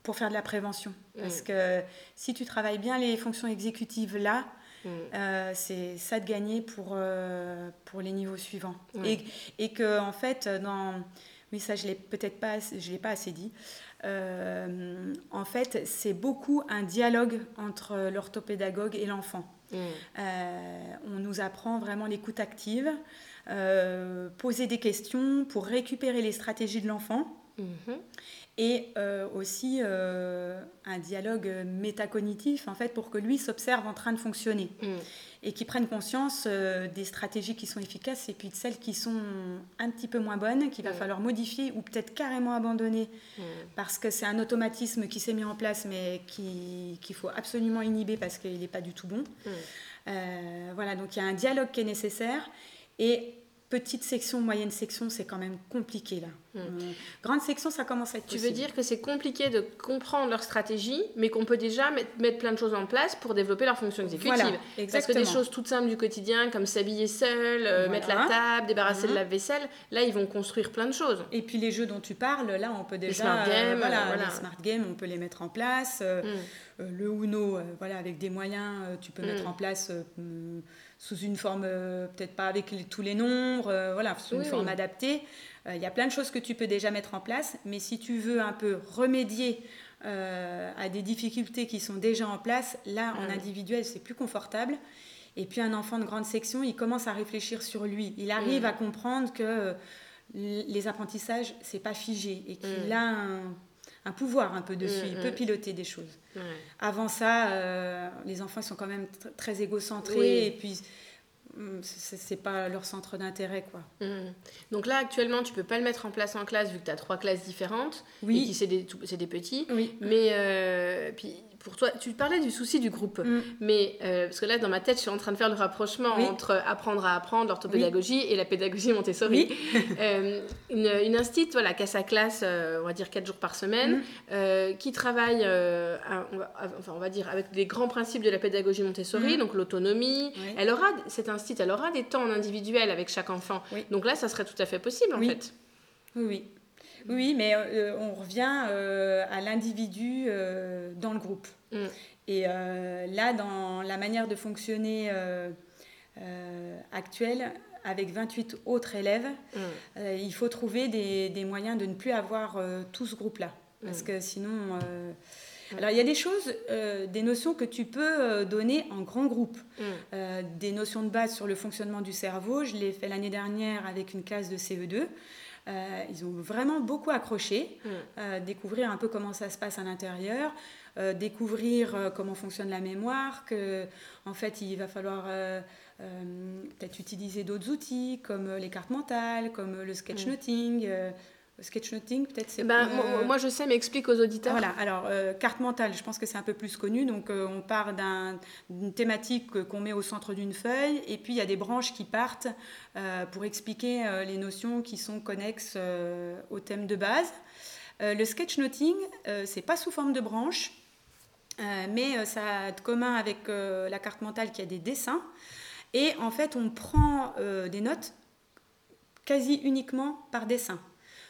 pour faire de la prévention. Parce que si tu travailles bien les fonctions exécutives là, mm. euh, c'est ça de gagner pour, euh, pour les niveaux suivants. Et, et, que, en fait, dans. Oui, ça, je l'ai peut-être pas, je l'ai pas assez dit. Euh, en fait, c'est beaucoup un dialogue entre l'orthopédagogue et l'enfant. on nous apprend vraiment l'écoute active. Poser des questions pour récupérer les stratégies de l'enfant. Mhm. Et euh, aussi euh, un dialogue métacognitif, en fait, pour que lui s'observe en train de fonctionner. Mhm. Et qu'il prenne conscience des stratégies qui sont efficaces et puis de celles qui sont un petit peu moins bonnes, qu'il va mhm. falloir modifier ou peut-être carrément abandonner. Parce que c'est un automatisme qui s'est mis en place, mais qu'il faut absolument inhiber parce qu'il n'est pas du tout bon. voilà, donc il y a un dialogue qui est nécessaire. Et petite section, moyenne section, c'est quand même compliqué là. Hmm. Euh, grande section, ça commence à être Tu veux dire que c'est compliqué de comprendre leur stratégie, mais qu'on peut déjà mettre, plein de choses en place pour développer leur fonction exécutive. Voilà, Parce que des choses toutes simples du quotidien, comme s'habiller seul, euh, mettre la table, débarrasser de mhm. la vaisselle, là, ils vont construire plein de choses. Et puis les jeux dont tu parles, là, on peut déjà... Les smart games, voilà, Les smart games, on peut les mettre en place. Euh, hmm. le Uno, voilà, avec des moyens, tu peux mettre hmm. en place sous une forme, euh, peut-être pas avec tous les nombres, euh, voilà, sous une forme adaptée. Euh, il y a plein de choses que tu peux déjà mettre en place, mais si tu veux un peu remédier à des difficultés qui sont déjà en place, là, en individuel, c'est plus confortable. Et puis un enfant de grande section, il commence à réfléchir sur lui. Il arrive à comprendre que les apprentissages, c'est pas figé et qu'il a un un pouvoir un peu dessus, il peut piloter des choses. Avant ça, euh, les enfants sont quand même très égocentrés et puis mm, c'est pas leur centre d'intérêt quoi. Mm. Donc là actuellement tu peux pas le mettre en place en classe vu que tu as trois classes différentes oui. et c'est des, des petits. Oui. Mais euh, puis pour toi, tu parlais du souci du groupe, mm. mais euh, parce que là, dans ma tête, je suis en train de faire le rapprochement entre apprendre à apprendre, l'orthopédagogie et la pédagogie Montessori. euh, une, une instite, voilà, qui a sa classe, euh, on va dire 4 jours par semaine, mm. qui travaille, on va, enfin, on va dire, avec les grands principes de la pédagogie Montessori, mm. donc l'autonomie. Elle aura, cette instite, elle aura des temps en individuel avec chaque enfant. Donc là, ça serait tout à fait possible, en fait. Oui, oui. Oui, mais euh, on revient euh, à l'individu euh, dans le groupe. Mm. Et là, dans la manière de fonctionner actuelle, avec 28 autres élèves, mm. il faut trouver des, moyens de ne plus avoir tout ce groupe-là. Parce mm. que sinon... Alors il y a des choses, des notions que tu peux donner en grand groupe. des notions de base sur le fonctionnement du cerveau. Je l'ai fait l'année dernière avec une classe de CE2. Euh, ils ont vraiment beaucoup accroché, mm. euh, découvrir un peu comment ça se passe à l'intérieur, euh, découvrir comment fonctionne la mémoire, que en fait il va falloir peut-être utiliser d'autres outils comme les cartes mentales, comme le sketchnoting. Mm sketchnoting, peut-être c'est ben, moi, je sais, mais explique aux auditeurs. Voilà, alors euh, carte mentale, je pense que c'est un peu plus connu. Donc euh, on part d'une thématique qu'on met au centre d'une feuille, et puis il y a des branches qui partent euh, pour expliquer les notions qui sont connexes au thème de base. le sketchnoting, c'est pas sous forme de branche, mais ça a de commun avec la carte mentale qui a des dessins. Et en fait, on prend des notes quasi uniquement par dessin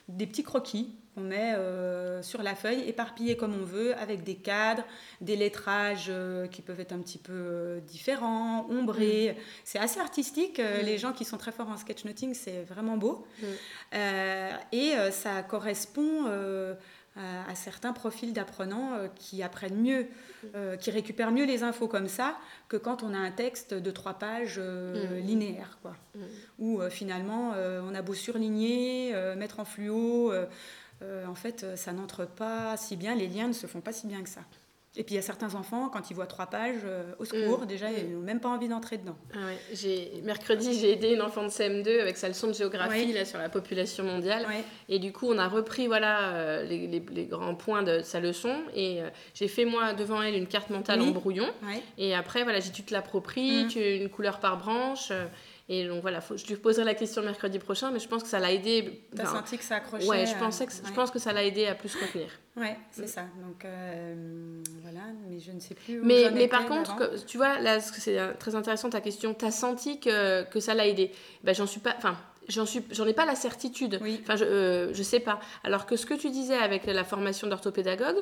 des petits croquis qu'on met euh, sur la feuille, éparpillés comme on veut, avec des cadres, des lettrages euh, qui peuvent être un petit peu euh, différents, ombrés. Mm. C'est assez artistique. Mm. Les gens qui sont très forts en sketchnoting, c'est vraiment beau. Mm. et ça correspond à, certains profils d'apprenants euh, qui apprennent mieux, euh, qui récupèrent mieux les infos comme ça que quand on a un texte de trois pages euh, mmh. linéaire, quoi. Mmh. Où finalement on a beau surligner, mettre en fluo, en fait ça n'entre pas si bien, les liens ne se font pas si bien que ça. Et puis il y a certains enfants, quand ils voient trois pages, euh, au secours, Mm. déjà, ils n'ont même pas envie d'entrer dedans. Ah ouais, mercredi j'ai aidé une enfant de CM2 avec sa leçon de géographie là sur la population mondiale Ouais. et du coup on a repris voilà euh, les, les- les grands points de sa leçon et euh, j'ai fait moi devant elle une carte mentale Oui. en brouillon et après voilà j'ai tu te l'appropries Mm. tu une couleur par branche et donc voilà faut, je lui poserai la question mercredi prochain mais je pense que ça l'a aidé T'as enfin, senti que ça accrochait ouais je euh, pensais que je ouais. pense que ça l'a aidé à plus retenir Ouais, c'est ça. Donc euh, voilà, mais je ne sais plus. Où Mais, mais par contre, que- tu vois, là, c'est euh, très intéressant ta question. T'as senti que, que ça l'a aidé? Ben, J'en suis pas. Enfin, j'en suis, j'en ai pas la certitude. Oui. Enfin, je, euh, je sais pas. Alors que ce que tu disais avec la formation d'orthopédagogue,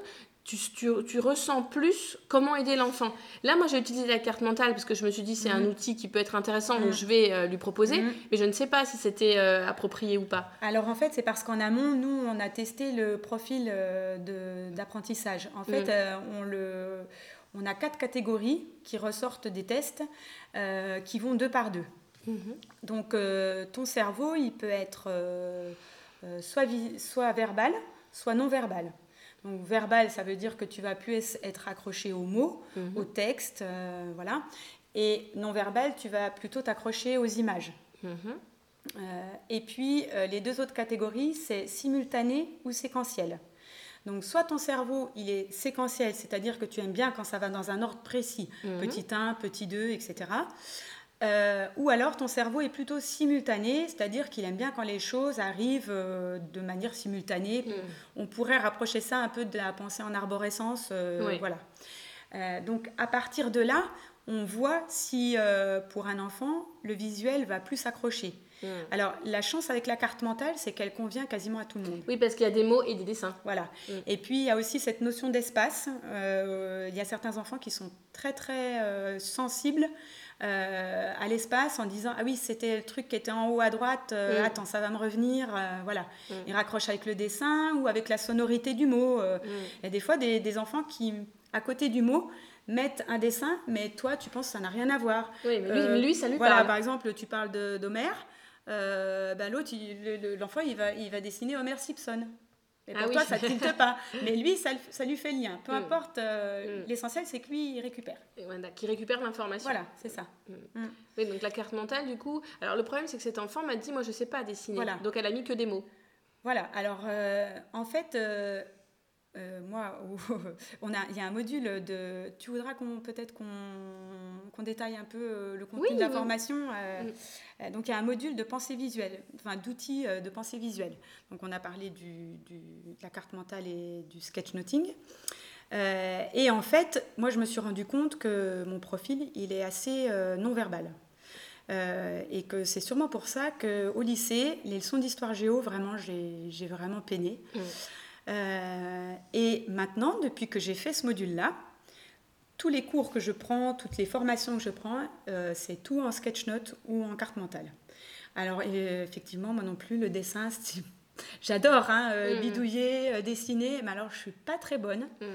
tu, tu, tu ressens plus comment aider l'enfant. Là, moi, j'ai utilisé la carte mentale parce que je me suis dit c'est un Mhm. outil qui peut être intéressant, donc Mhm. je vais euh, lui proposer. Mhm. Mais je ne sais pas si c'était euh, approprié ou pas. Alors en fait, c'est parce qu'en amont, nous, on a testé le profil euh, d'apprentissage. En fait, on, le, on a quatre catégories qui ressortent des tests qui vont deux par deux. Donc euh, ton cerveau, il peut être euh, euh, soit, verbal, soit non verbal. Donc verbal, ça veut dire que tu vas plus être accroché aux mots, Mhm. au texte, euh, voilà. Et non verbal, tu vas plutôt t'accrocher aux images. Mhm. Et puis, les deux autres catégories, c'est simultané ou séquentiel. Donc, soit ton cerveau, il est séquentiel, c'est-à-dire que tu aimes bien quand ça va dans un ordre précis, Mhm. petit 1, petit 2, etc. Euh, ou alors ton cerveau est plutôt simultané, c'est-à-dire qu'il aime bien quand les choses arrivent euh, de manière simultanée. Mhm. On pourrait rapprocher ça un peu de la pensée en arborescence. euh, Oui. Voilà. Donc à partir de là, on voit si pour un enfant, le visuel va plus s'accrocher. Mhm. Alors la chance avec la carte mentale, c'est qu'elle convient quasiment à tout le monde. Oui, parce qu'il y a des mots et des dessins. Voilà. Mm. Et puis il y a aussi cette notion d'espace. Il y a certains enfants qui sont très très sensibles euh, à l'espace en disant ah oui c'était le truc qui était en haut à droite. euh, Mm. Attends ça va me revenir. euh, voilà. Mm. Ils raccrochent avec le dessin ou avec la sonorité du mot. Mm. Il y a des fois des, des enfants qui à côté du mot mettent un dessin, mais toi tu penses que ça n'a rien à voir. Oui, mais lui, lui, ça lui voilà, parle. par exemple, tu parles d'Homère. ben, L'autre, il- le- le- l'enfant, il va, il va dessiner Homer Simpson. Et Ah pour oui. toi, ça ne tilte pas. Mais lui, ça, lui fait lien. Peu Mm. importe, euh, Mm. l'essentiel, c'est que lui, il récupère. Et voilà, qui récupère l'information. Voilà, c'est ça. Oui, donc la carte mentale, du coup. Alors, le problème, c'est que cet enfant m'a dit Moi, je sais pas dessiner. Voilà. Donc, elle a mis que des mots. Voilà, alors euh, en fait, euh, euh, moi, on a, il y a un module de. Tu voudras qu'on peut-être qu'on détaille un peu euh, le contenu Oui, de la oui. formation. euh, Mm. euh, donc il y a un module de pensée visuelle, enfin d'outils de pensée visuelle. Donc on a parlé du, du- de la carte mentale et du sketchnoting. Euh, et en fait, moi je me suis rendu compte que mon profil, il est assez non verbal. Euh, et que c'est sûrement pour ça qu'au lycée, les leçons d'histoire géo, vraiment, j'ai vraiment peiné. Mm. Euh, et maintenant, depuis que j'ai fait ce module-là, tous les cours que je prends, toutes les formations que je prends, euh, c'est tout en sketchnote ou en carte mentale. Alors, et, effectivement, moi non plus, le dessin, j'adore hein, euh, Mhm. bidouiller, euh, dessiner, mais alors je suis pas très bonne. Mm.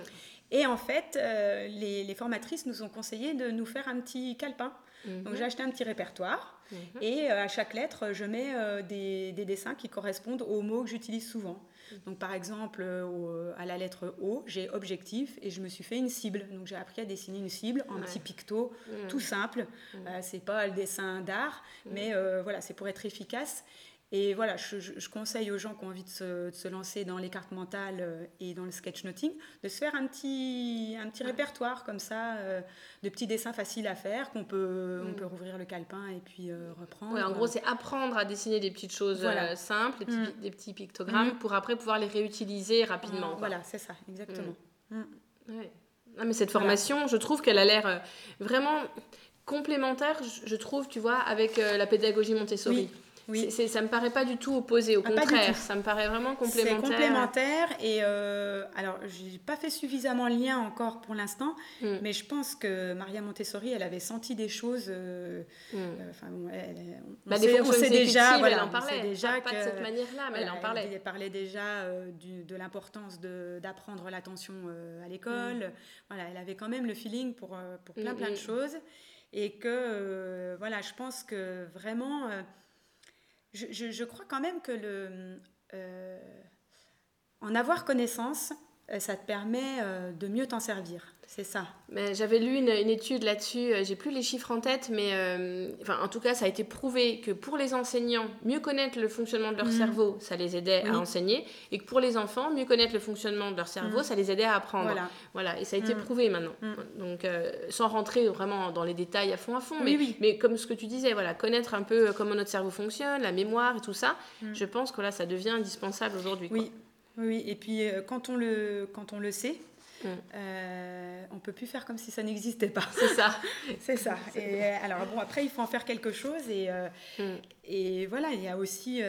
Et en fait, euh, les, les formatrices nous ont conseillé de nous faire un petit calepin. Mhm. Donc j'ai acheté un petit répertoire Mhm. et euh, à chaque lettre, je mets euh, des, des dessins qui correspondent aux mots que j'utilise souvent. Donc par exemple, euh, à la lettre O, j'ai objectif et je me suis fait une cible. Donc j'ai appris à dessiner une cible en Ouais. petit picto, Mhm. tout simple. Euh, c'est pas le dessin d'art, mais euh, voilà, c'est pour être efficace. Et voilà, je, je- je conseille aux gens qui ont envie de se, de se lancer dans les cartes mentales euh, et dans le sketchnoting de se faire un petit, un petit répertoire comme ça, euh, de petits dessins faciles à faire, qu'on peut, on Mm. peut rouvrir le calepin et puis euh, reprendre. Ouais, en gros, c'est apprendre à dessiner des petites choses Voilà. euh, simples, des petits, Mm. des petits pictogrammes, pour après pouvoir les réutiliser rapidement. Voilà, c'est ça, exactement. Mm. Ouais. Ah, mais cette formation, je trouve qu'elle a l'air vraiment complémentaire, je- trouve, tu vois, avec la pédagogie Montessori. Oui, oui. C'est- ça me paraît pas du tout opposé, au Ah, contraire, ça me paraît vraiment C'est complémentaire. complémentaire et euh, alors j'ai pas fait suffisamment le lien encore pour l'instant, Mm. mais je pense que Maria Montessori elle avait senti des choses. euh, Mm. euh, Enfin bon, elle- on, Bah, sait, on fonctions sait déjà, voilà, elle en on parlait. déjà pas, pas de que- cette manière-là, mais elle en parlait. Elle parlait déjà euh, du- de l'importance de- d'apprendre l'attention à l'école. Voilà, elle avait quand même le feeling pour, pour plein plein de choses. Et que, voilà, je pense que vraiment, je, crois quand même que le, euh, en avoir connaissance, ça te permet de mieux t'en servir. C'est ça. Mais j'avais lu une, étude là-dessus, j'ai plus les chiffres en tête, mais enfin, en tout cas, ça a été prouvé que pour les enseignants, mieux connaître le fonctionnement de leur mm. cerveau, ça les aidait à enseigner, et que pour les enfants, mieux connaître le fonctionnement de leur cerveau, mm. ça les aidait à apprendre. Voilà. voilà. Et ça a été prouvé maintenant. Donc, sans rentrer vraiment dans les détails à fond à fond, mais, oui. mais comme ce que tu disais, voilà, connaître un peu comment notre cerveau fonctionne, la mémoire et tout ça, je pense que là, ça devient indispensable aujourd'hui. Oui. Oui, et puis euh, quand, on le, quand on le sait, mm. Euh, on peut plus faire comme si ça n'existait pas. C'est ça. c'est ça. Et euh, alors bon, après il faut en faire quelque chose et, mm. et voilà, il y a aussi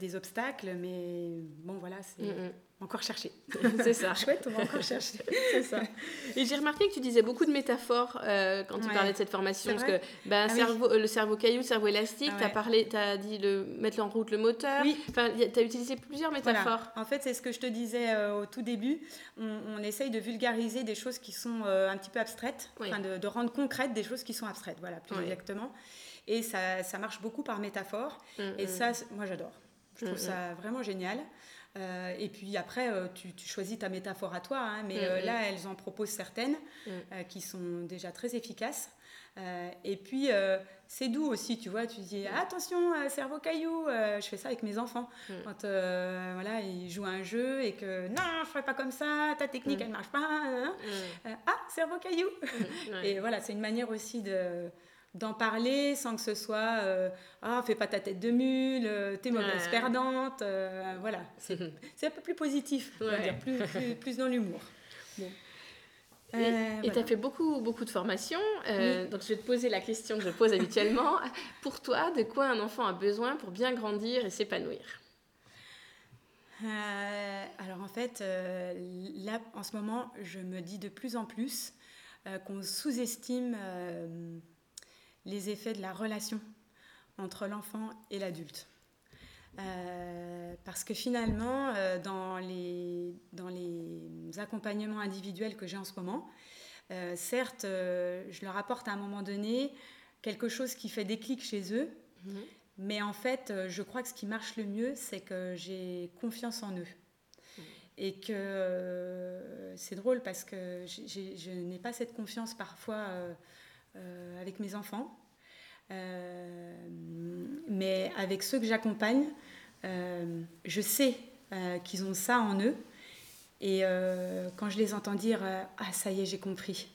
des obstacles, mais bon voilà, c'est mm, encore chercher. C'est ça. Chouette, on va encore chercher. c'est ça. Et j'ai remarqué que tu disais beaucoup de métaphores euh, quand tu parlais de cette formation. Parce que ben, cerveau, le cerveau caillou, le cerveau élastique, tu as parlé, tu as dit le, mettre en route le moteur. Oui. Enfin, tu as utilisé plusieurs métaphores. En fait, c'est ce que je te disais euh, au tout début. On, essaye de vulgariser des choses qui sont euh, un petit peu abstraites, de, rendre concrètes des choses qui sont abstraites, voilà, plus exactement. Et ça, ça, marche beaucoup par métaphore. Mm, et mm. ça, moi, j'adore. Je trouve mm, ça vraiment génial. Euh, et puis après, euh, tu, choisis ta métaphore à toi, hein, mais mm, euh, mm. là, elles en proposent certaines mm. qui sont déjà très efficaces. et puis, c'est doux aussi, tu vois. Tu dis attention, cerveau caillou. je fais ça avec mes enfants. Quand voilà, ils jouent à un jeu et que non, je ne ferai pas comme ça, ta technique, elle ne marche pas. Hein, hein. ah, cerveau caillou. et voilà, c'est une manière aussi de d'en parler sans que ce soit euh, ah fais pas ta tête de mule euh, t'es mauvaise perdante euh, voilà. C'est un peu plus positif on va dire plus, plus, dans l'humour. Et tu as fait beaucoup, beaucoup de formations. Donc, je vais te poser la question que je pose habituellement. pour toi, de quoi un enfant a besoin pour bien grandir et s'épanouir? Alors, en fait, là, en ce moment, je me dis de plus en plus qu'on sous-estime les effets de la relation entre l'enfant et l'adulte. Euh, parce que finalement, euh, dans, les, dans les accompagnements individuels que j'ai en ce moment, euh, certes, je leur apporte à un moment donné quelque chose qui fait déclic chez eux, mhm. mais en fait, je crois que ce qui marche le mieux, c'est que j'ai confiance en eux. Mhm. Et que c'est drôle parce que je n'ai pas cette confiance parfois avec mes enfants. Euh, mais avec ceux que j'accompagne, euh, je sais qu'ils ont ça en eux. Et quand je les entends dire Ah, ça y est, j'ai compris.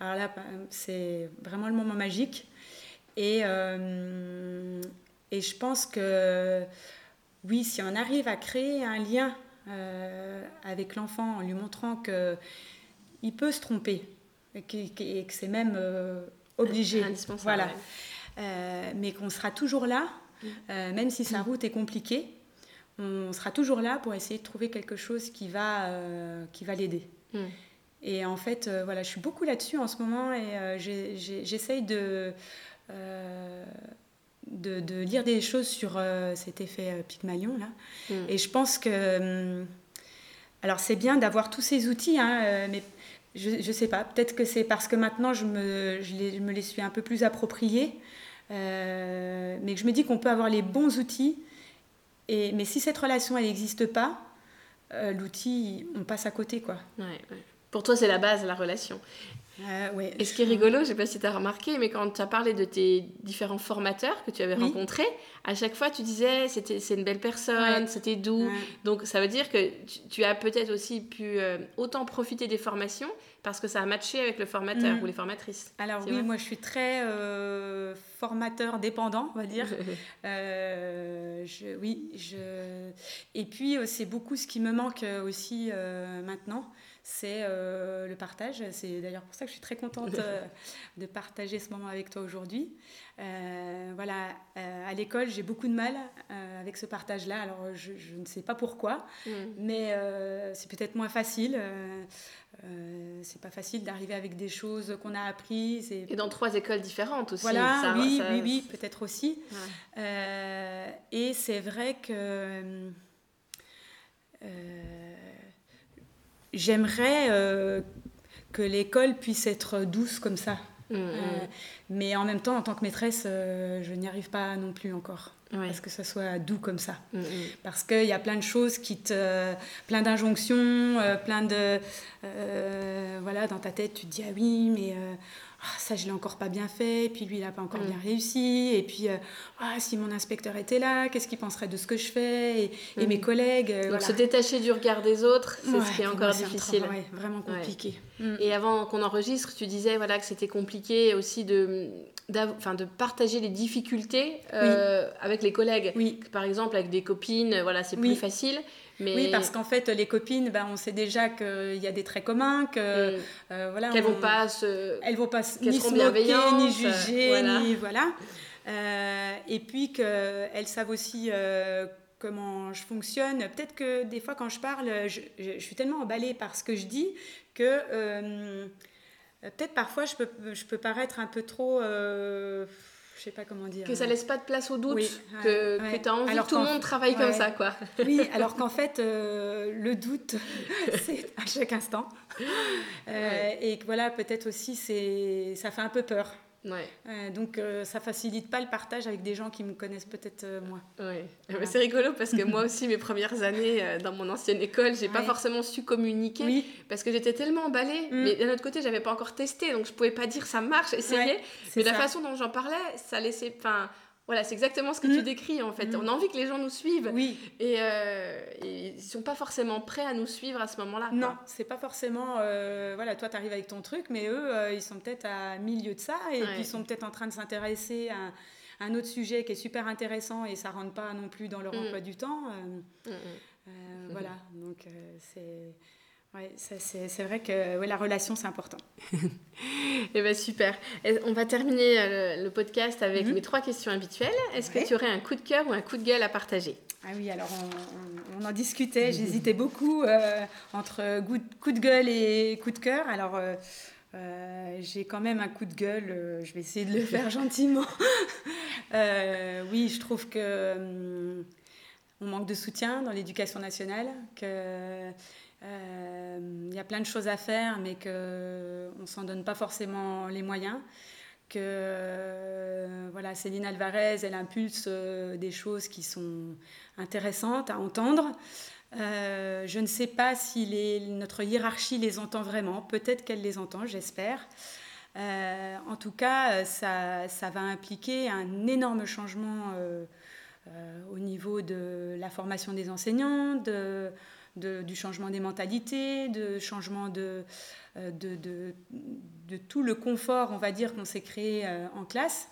Alors là, c'est vraiment le moment magique. Et, et je pense que oui, si on arrive à créer un lien avec l'enfant en lui montrant qu'il peut se tromper et que, c'est même obligé. Indispensable. Voilà. Euh, mais qu'on sera toujours là, mm. euh, même si sa mm. route est compliquée, on sera toujours là pour essayer de trouver quelque chose qui va, euh, qui va l'aider. Mm. Et en fait, voilà, je suis beaucoup là-dessus en ce moment et j'essaye de, de, de, lire des choses sur cet effet Pygmalion là. Et je pense que, alors c'est bien d'avoir tous ces outils, hein, mais je ne sais pas, peut-être que c'est parce que maintenant je me, les suis un peu plus appropriés, euh, mais que je me dis qu'on peut avoir les bons outils, et, mais si cette relation elle n'existe pas, euh, l'outil, on passe à côté quoi. Ouais, Pour toi, c'est la base, la relation. Euh, et ce qui est rigolo, je ne sais pas si tu as remarqué, mais quand tu as parlé de tes différents formateurs que tu avais rencontrés, à chaque fois tu disais c'était c'est une belle personne, c'était doux. Donc ça veut dire que tu, as peut-être aussi pu euh, autant profiter des formations parce que ça a matché avec le formateur mm. ou les formatrices. Alors oui, moi je suis très euh, formateur dépendant, on va dire. je, oui, je... Et puis c'est beaucoup ce qui me manque aussi maintenant c'est euh, le partage. C'est d'ailleurs pour ça que je suis très contente euh, de partager ce moment avec toi aujourd'hui. Euh, voilà, à l'école, j'ai beaucoup de mal avec ce partage-là. Alors, je, ne sais pas pourquoi, mm. mais c'est peut-être moins facile. c'est pas facile d'arriver avec des choses qu'on a apprises. Et... dans trois écoles différentes aussi. Voilà, oui, oui, oui, peut-être aussi. et c'est vrai que j'aimerais euh, que l'école puisse être douce comme ça. Mm, mm. Euh, mais en même temps, en tant que maîtresse, euh, je n'y arrive pas non plus encore. parce que ça soit doux comme ça. Mm, mm. Parce qu'il y a plein de choses qui te. plein d'injonctions, plein de. Voilà, dans ta tête, tu te dis ah oui, mais. Euh, ah, ça je l'ai encore pas bien fait, et puis lui il n'a pas encore mm. bien réussi, et puis ah, si mon inspecteur était là, qu'est-ce qu'il penserait de ce que je fais, et, mes collègues. Donc se détacher du regard des autres, c'est ce qui est encore difficile. C'est vraiment compliqué. Et avant qu'on enregistre, tu disais voilà, que c'était compliqué aussi de, de partager les difficultés euh, avec les collègues. Oui. Par exemple, avec des copines, voilà, c'est plus facile. Mais... Oui, parce qu'en fait, les copines, ben, on sait déjà qu'il y a des traits communs, que mm. euh, voilà, qu'elles vont pas se, elles vont pas ni se moquer, ni juger, ni voilà. Euh, et puis qu'elles savent aussi comment je fonctionne. Peut-être que des fois, quand je parle, je, je, suis tellement emballée par ce que je dis que euh, peut-être parfois je peux, je peux paraître un peu trop. Euh, je sais pas comment dire. Que ça laisse pas de place au doute, que, que tu as envie alors que tout le monde travaille comme ça, quoi. Oui, alors qu'en fait, euh, le doute, c'est à chaque instant. et que voilà, peut-être aussi, ça fait un peu peur. Ouais. Euh, donc euh, ça facilite pas le partage avec des gens qui me connaissent peut-être euh, moins. Ouais. C'est rigolo parce que moi aussi mes premières années dans mon ancienne école, j'ai pas forcément su communiquer parce que j'étais tellement emballée. Mm. Mais d'un autre côté, j'avais pas encore testé, donc je pouvais pas dire ça marche, essayer. mais la façon dont j'en parlais, ça laissait, enfin voilà, c'est exactement ce que tu mm. décris en fait. Mm. On a envie que les gens nous suivent. Oui. Et, euh, ils sont pas forcément prêts à nous suivre à ce moment-là. Non, c'est pas forcément. Euh, voilà, toi, tu arrives avec ton truc, mais eux, euh, ils sont peut-être à milieu de ça et puis ils sont peut-être en train de s'intéresser à, un autre sujet qui est super intéressant et ça rentre pas non plus dans leur mm. emploi du temps. voilà, donc c'est. Ouais, c'est vrai que ouais, la relation, c'est important. Eh bien, super. On va terminer euh, le, podcast avec mhm. mes trois questions habituelles. Est-ce que tu aurais un coup de cœur ou un coup de gueule à partager? Ah oui, alors on, en discutait. J'hésitais beaucoup euh, entre coup de gueule et coup de cœur. Alors. Euh, j'ai quand même un coup de gueule, je vais essayer de le faire gentiment. oui, je trouve que hum, on manque de soutien dans l'éducation nationale, que il y a plein de choses à faire, mais qu'on ne s'en donne pas forcément les moyens. Que voilà, Céline Alvarez, elle impulse euh, des choses qui sont intéressantes à entendre. Euh, je ne sais pas si notre hiérarchie les entend vraiment. Peut-être qu'elle les entend, j'espère. Euh, en tout cas, ça, va impliquer un énorme changement au niveau de la formation des enseignants, du changement des mentalités, de changement de, euh, de, de, de tout le confort, on va dire, qu'on s'est créé euh, en classe.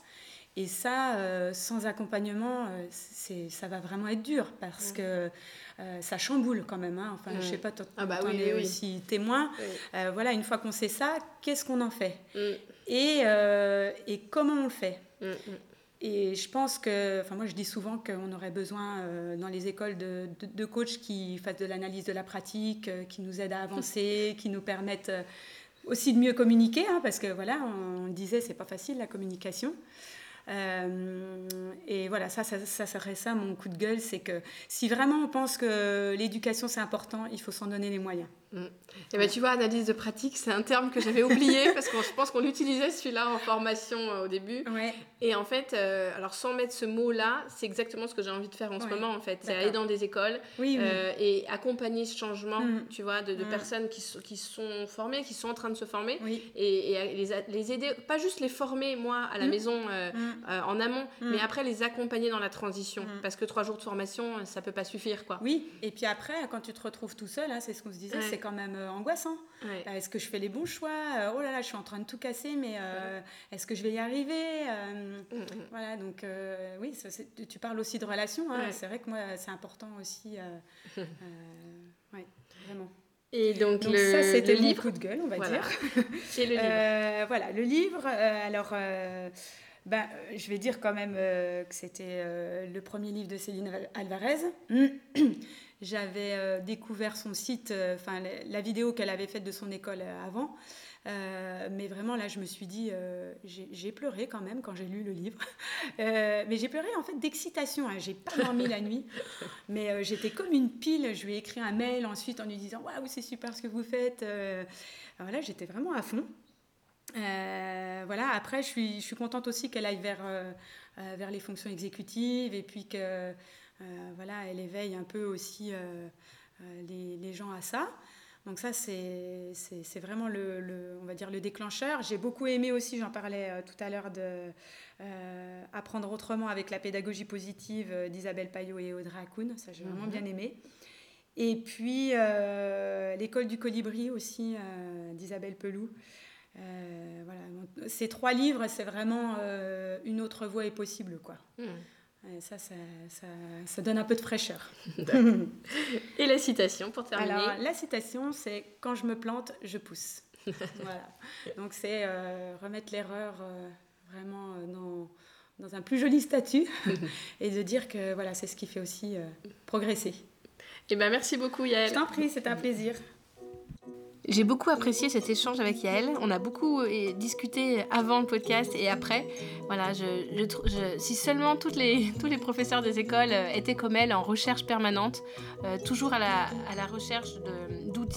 Et ça, euh, sans accompagnement, c'est, ça va vraiment être dur parce que ça chamboule quand même. Hein. Enfin, je sais pas, toi, ah bah oui, es aussi témoin. voilà, une fois qu'on sait ça, qu'est-ce qu'on en fait? Mm. et, et, comment on le fait? Mm, mm. Et je pense que, enfin moi je dis souvent qu'on aurait besoin euh, dans les écoles de, de, coachs qui fassent de l'analyse de la pratique, euh, qui nous aident à avancer, qui nous permettent euh, aussi de mieux communiquer, hein, parce que voilà, on, on disait c'est pas facile la communication. Et voilà, ça, ça, ça, serait ça mon coup de gueule, c'est que si vraiment on pense que l'éducation c'est important, il faut s'en donner les moyens. Mm. Et ben, tu vois, analyse de pratique, c'est un terme que j'avais oublié parce que je pense qu'on utilisait celui-là en formation euh, au début. Ouais. Et en fait, euh, alors sans mettre ce mot-là, c'est exactement ce que j'ai envie de faire en ce moment. En fait, c'est aller dans des écoles euh, et accompagner ce changement, mm. tu vois, de, mm. personnes qui, qui sont formées, qui sont en train de se former et, et les, les, aider, pas juste les former moi à la maison en amont, mais après les accompagner dans la transition parce que trois jours de formation, ça peut pas suffire, quoi. Oui. Et puis après, quand tu te retrouves tout seul, hein, c'est ce qu'on se disait, c'est quand même euh, angoissant. Euh, est-ce que je fais les bons choix? Euh, Oh là là, je suis en train de tout casser, mais est-ce que je vais y arriver? Mm, mm. Voilà, donc oui, tu parles aussi de relations. Hein. C'est vrai que moi, c'est important aussi. ouais, vraiment. Et donc, le, ça, c'était le livre. coup de gueule, on va dire. Et le livre? voilà, le livre. alors, ben, je vais dire quand même que c'était le premier livre de Céline Alvarez. J'avais euh, découvert son site, euh, enfin la, vidéo qu'elle avait faite de son école euh, avant. mais vraiment, là, je me suis dit, j'ai pleuré quand même quand j'ai lu le livre. mais j'ai pleuré en fait d'excitation. Hein. J'ai pas dormi la nuit. Mais j'étais comme une pile. Je lui ai écrit un mail ensuite en lui disant Waouh, c'est super ce que vous faites. Alors là, j'étais vraiment à fond. Voilà, après, je suis, je suis contente aussi qu'elle aille vers, vers les fonctions exécutives et puis que voilà, elle éveille un peu aussi les, les, gens à ça. Donc ça, c'est vraiment le, on va dire le déclencheur. J'ai beaucoup aimé aussi, j'en parlais euh, tout à l'heure, de euh, Apprendre autrement avec la pédagogie positive d'Isabelle Payot et Audrey Hakoun. Ça, j'ai vraiment mhm. bien aimé. Et puis, euh, L'école du colibri aussi d'Isabelle Pelou. voilà. Ces trois livres, c'est vraiment une autre voie est possible. quoi. Mhm ça, ça, ça, donne un peu de fraîcheur. Et la citation pour terminer Alors, la citation, c'est Quand je me plante, je pousse. voilà. Donc, c'est euh, remettre l'erreur euh, vraiment euh, dans, dans, un plus joli statut et de dire que voilà, c'est ce qui fait aussi progresser. Et eh ben, merci beaucoup, Yael. Je t'en prie, c'était un plaisir. J'ai beaucoup apprécié cet échange avec Yael. On a beaucoup euh, discuté avant le podcast et après. Voilà, je, si seulement les, tous les professeurs des écoles euh, étaient comme elle en recherche permanente, euh, toujours à la, à la recherche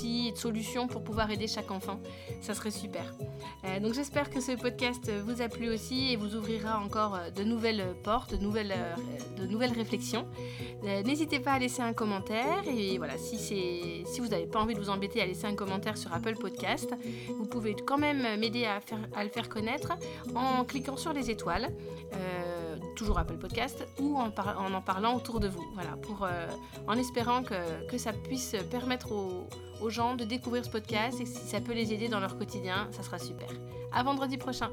et de solutions pour pouvoir aider chaque enfant, ça serait super. donc j'espère que ce podcast vous a plu aussi et vous ouvrira encore de nouvelles portes, de nouvelles, de nouvelles réflexions. N'hésitez pas à laisser un commentaire et voilà, si, si vous n'avez pas envie de vous embêter à laisser un commentaire sur Apple Podcast. Vous pouvez quand même m'aider à, le faire connaître en cliquant sur les étoiles, euh, toujours Apple Podcast, ou en, en, parlant autour de vous. Voilà, pour, euh, en espérant que, ça puisse permettre aux, aux gens de découvrir ce podcast et si ça peut les aider dans leur quotidien, ça sera super. À vendredi prochain.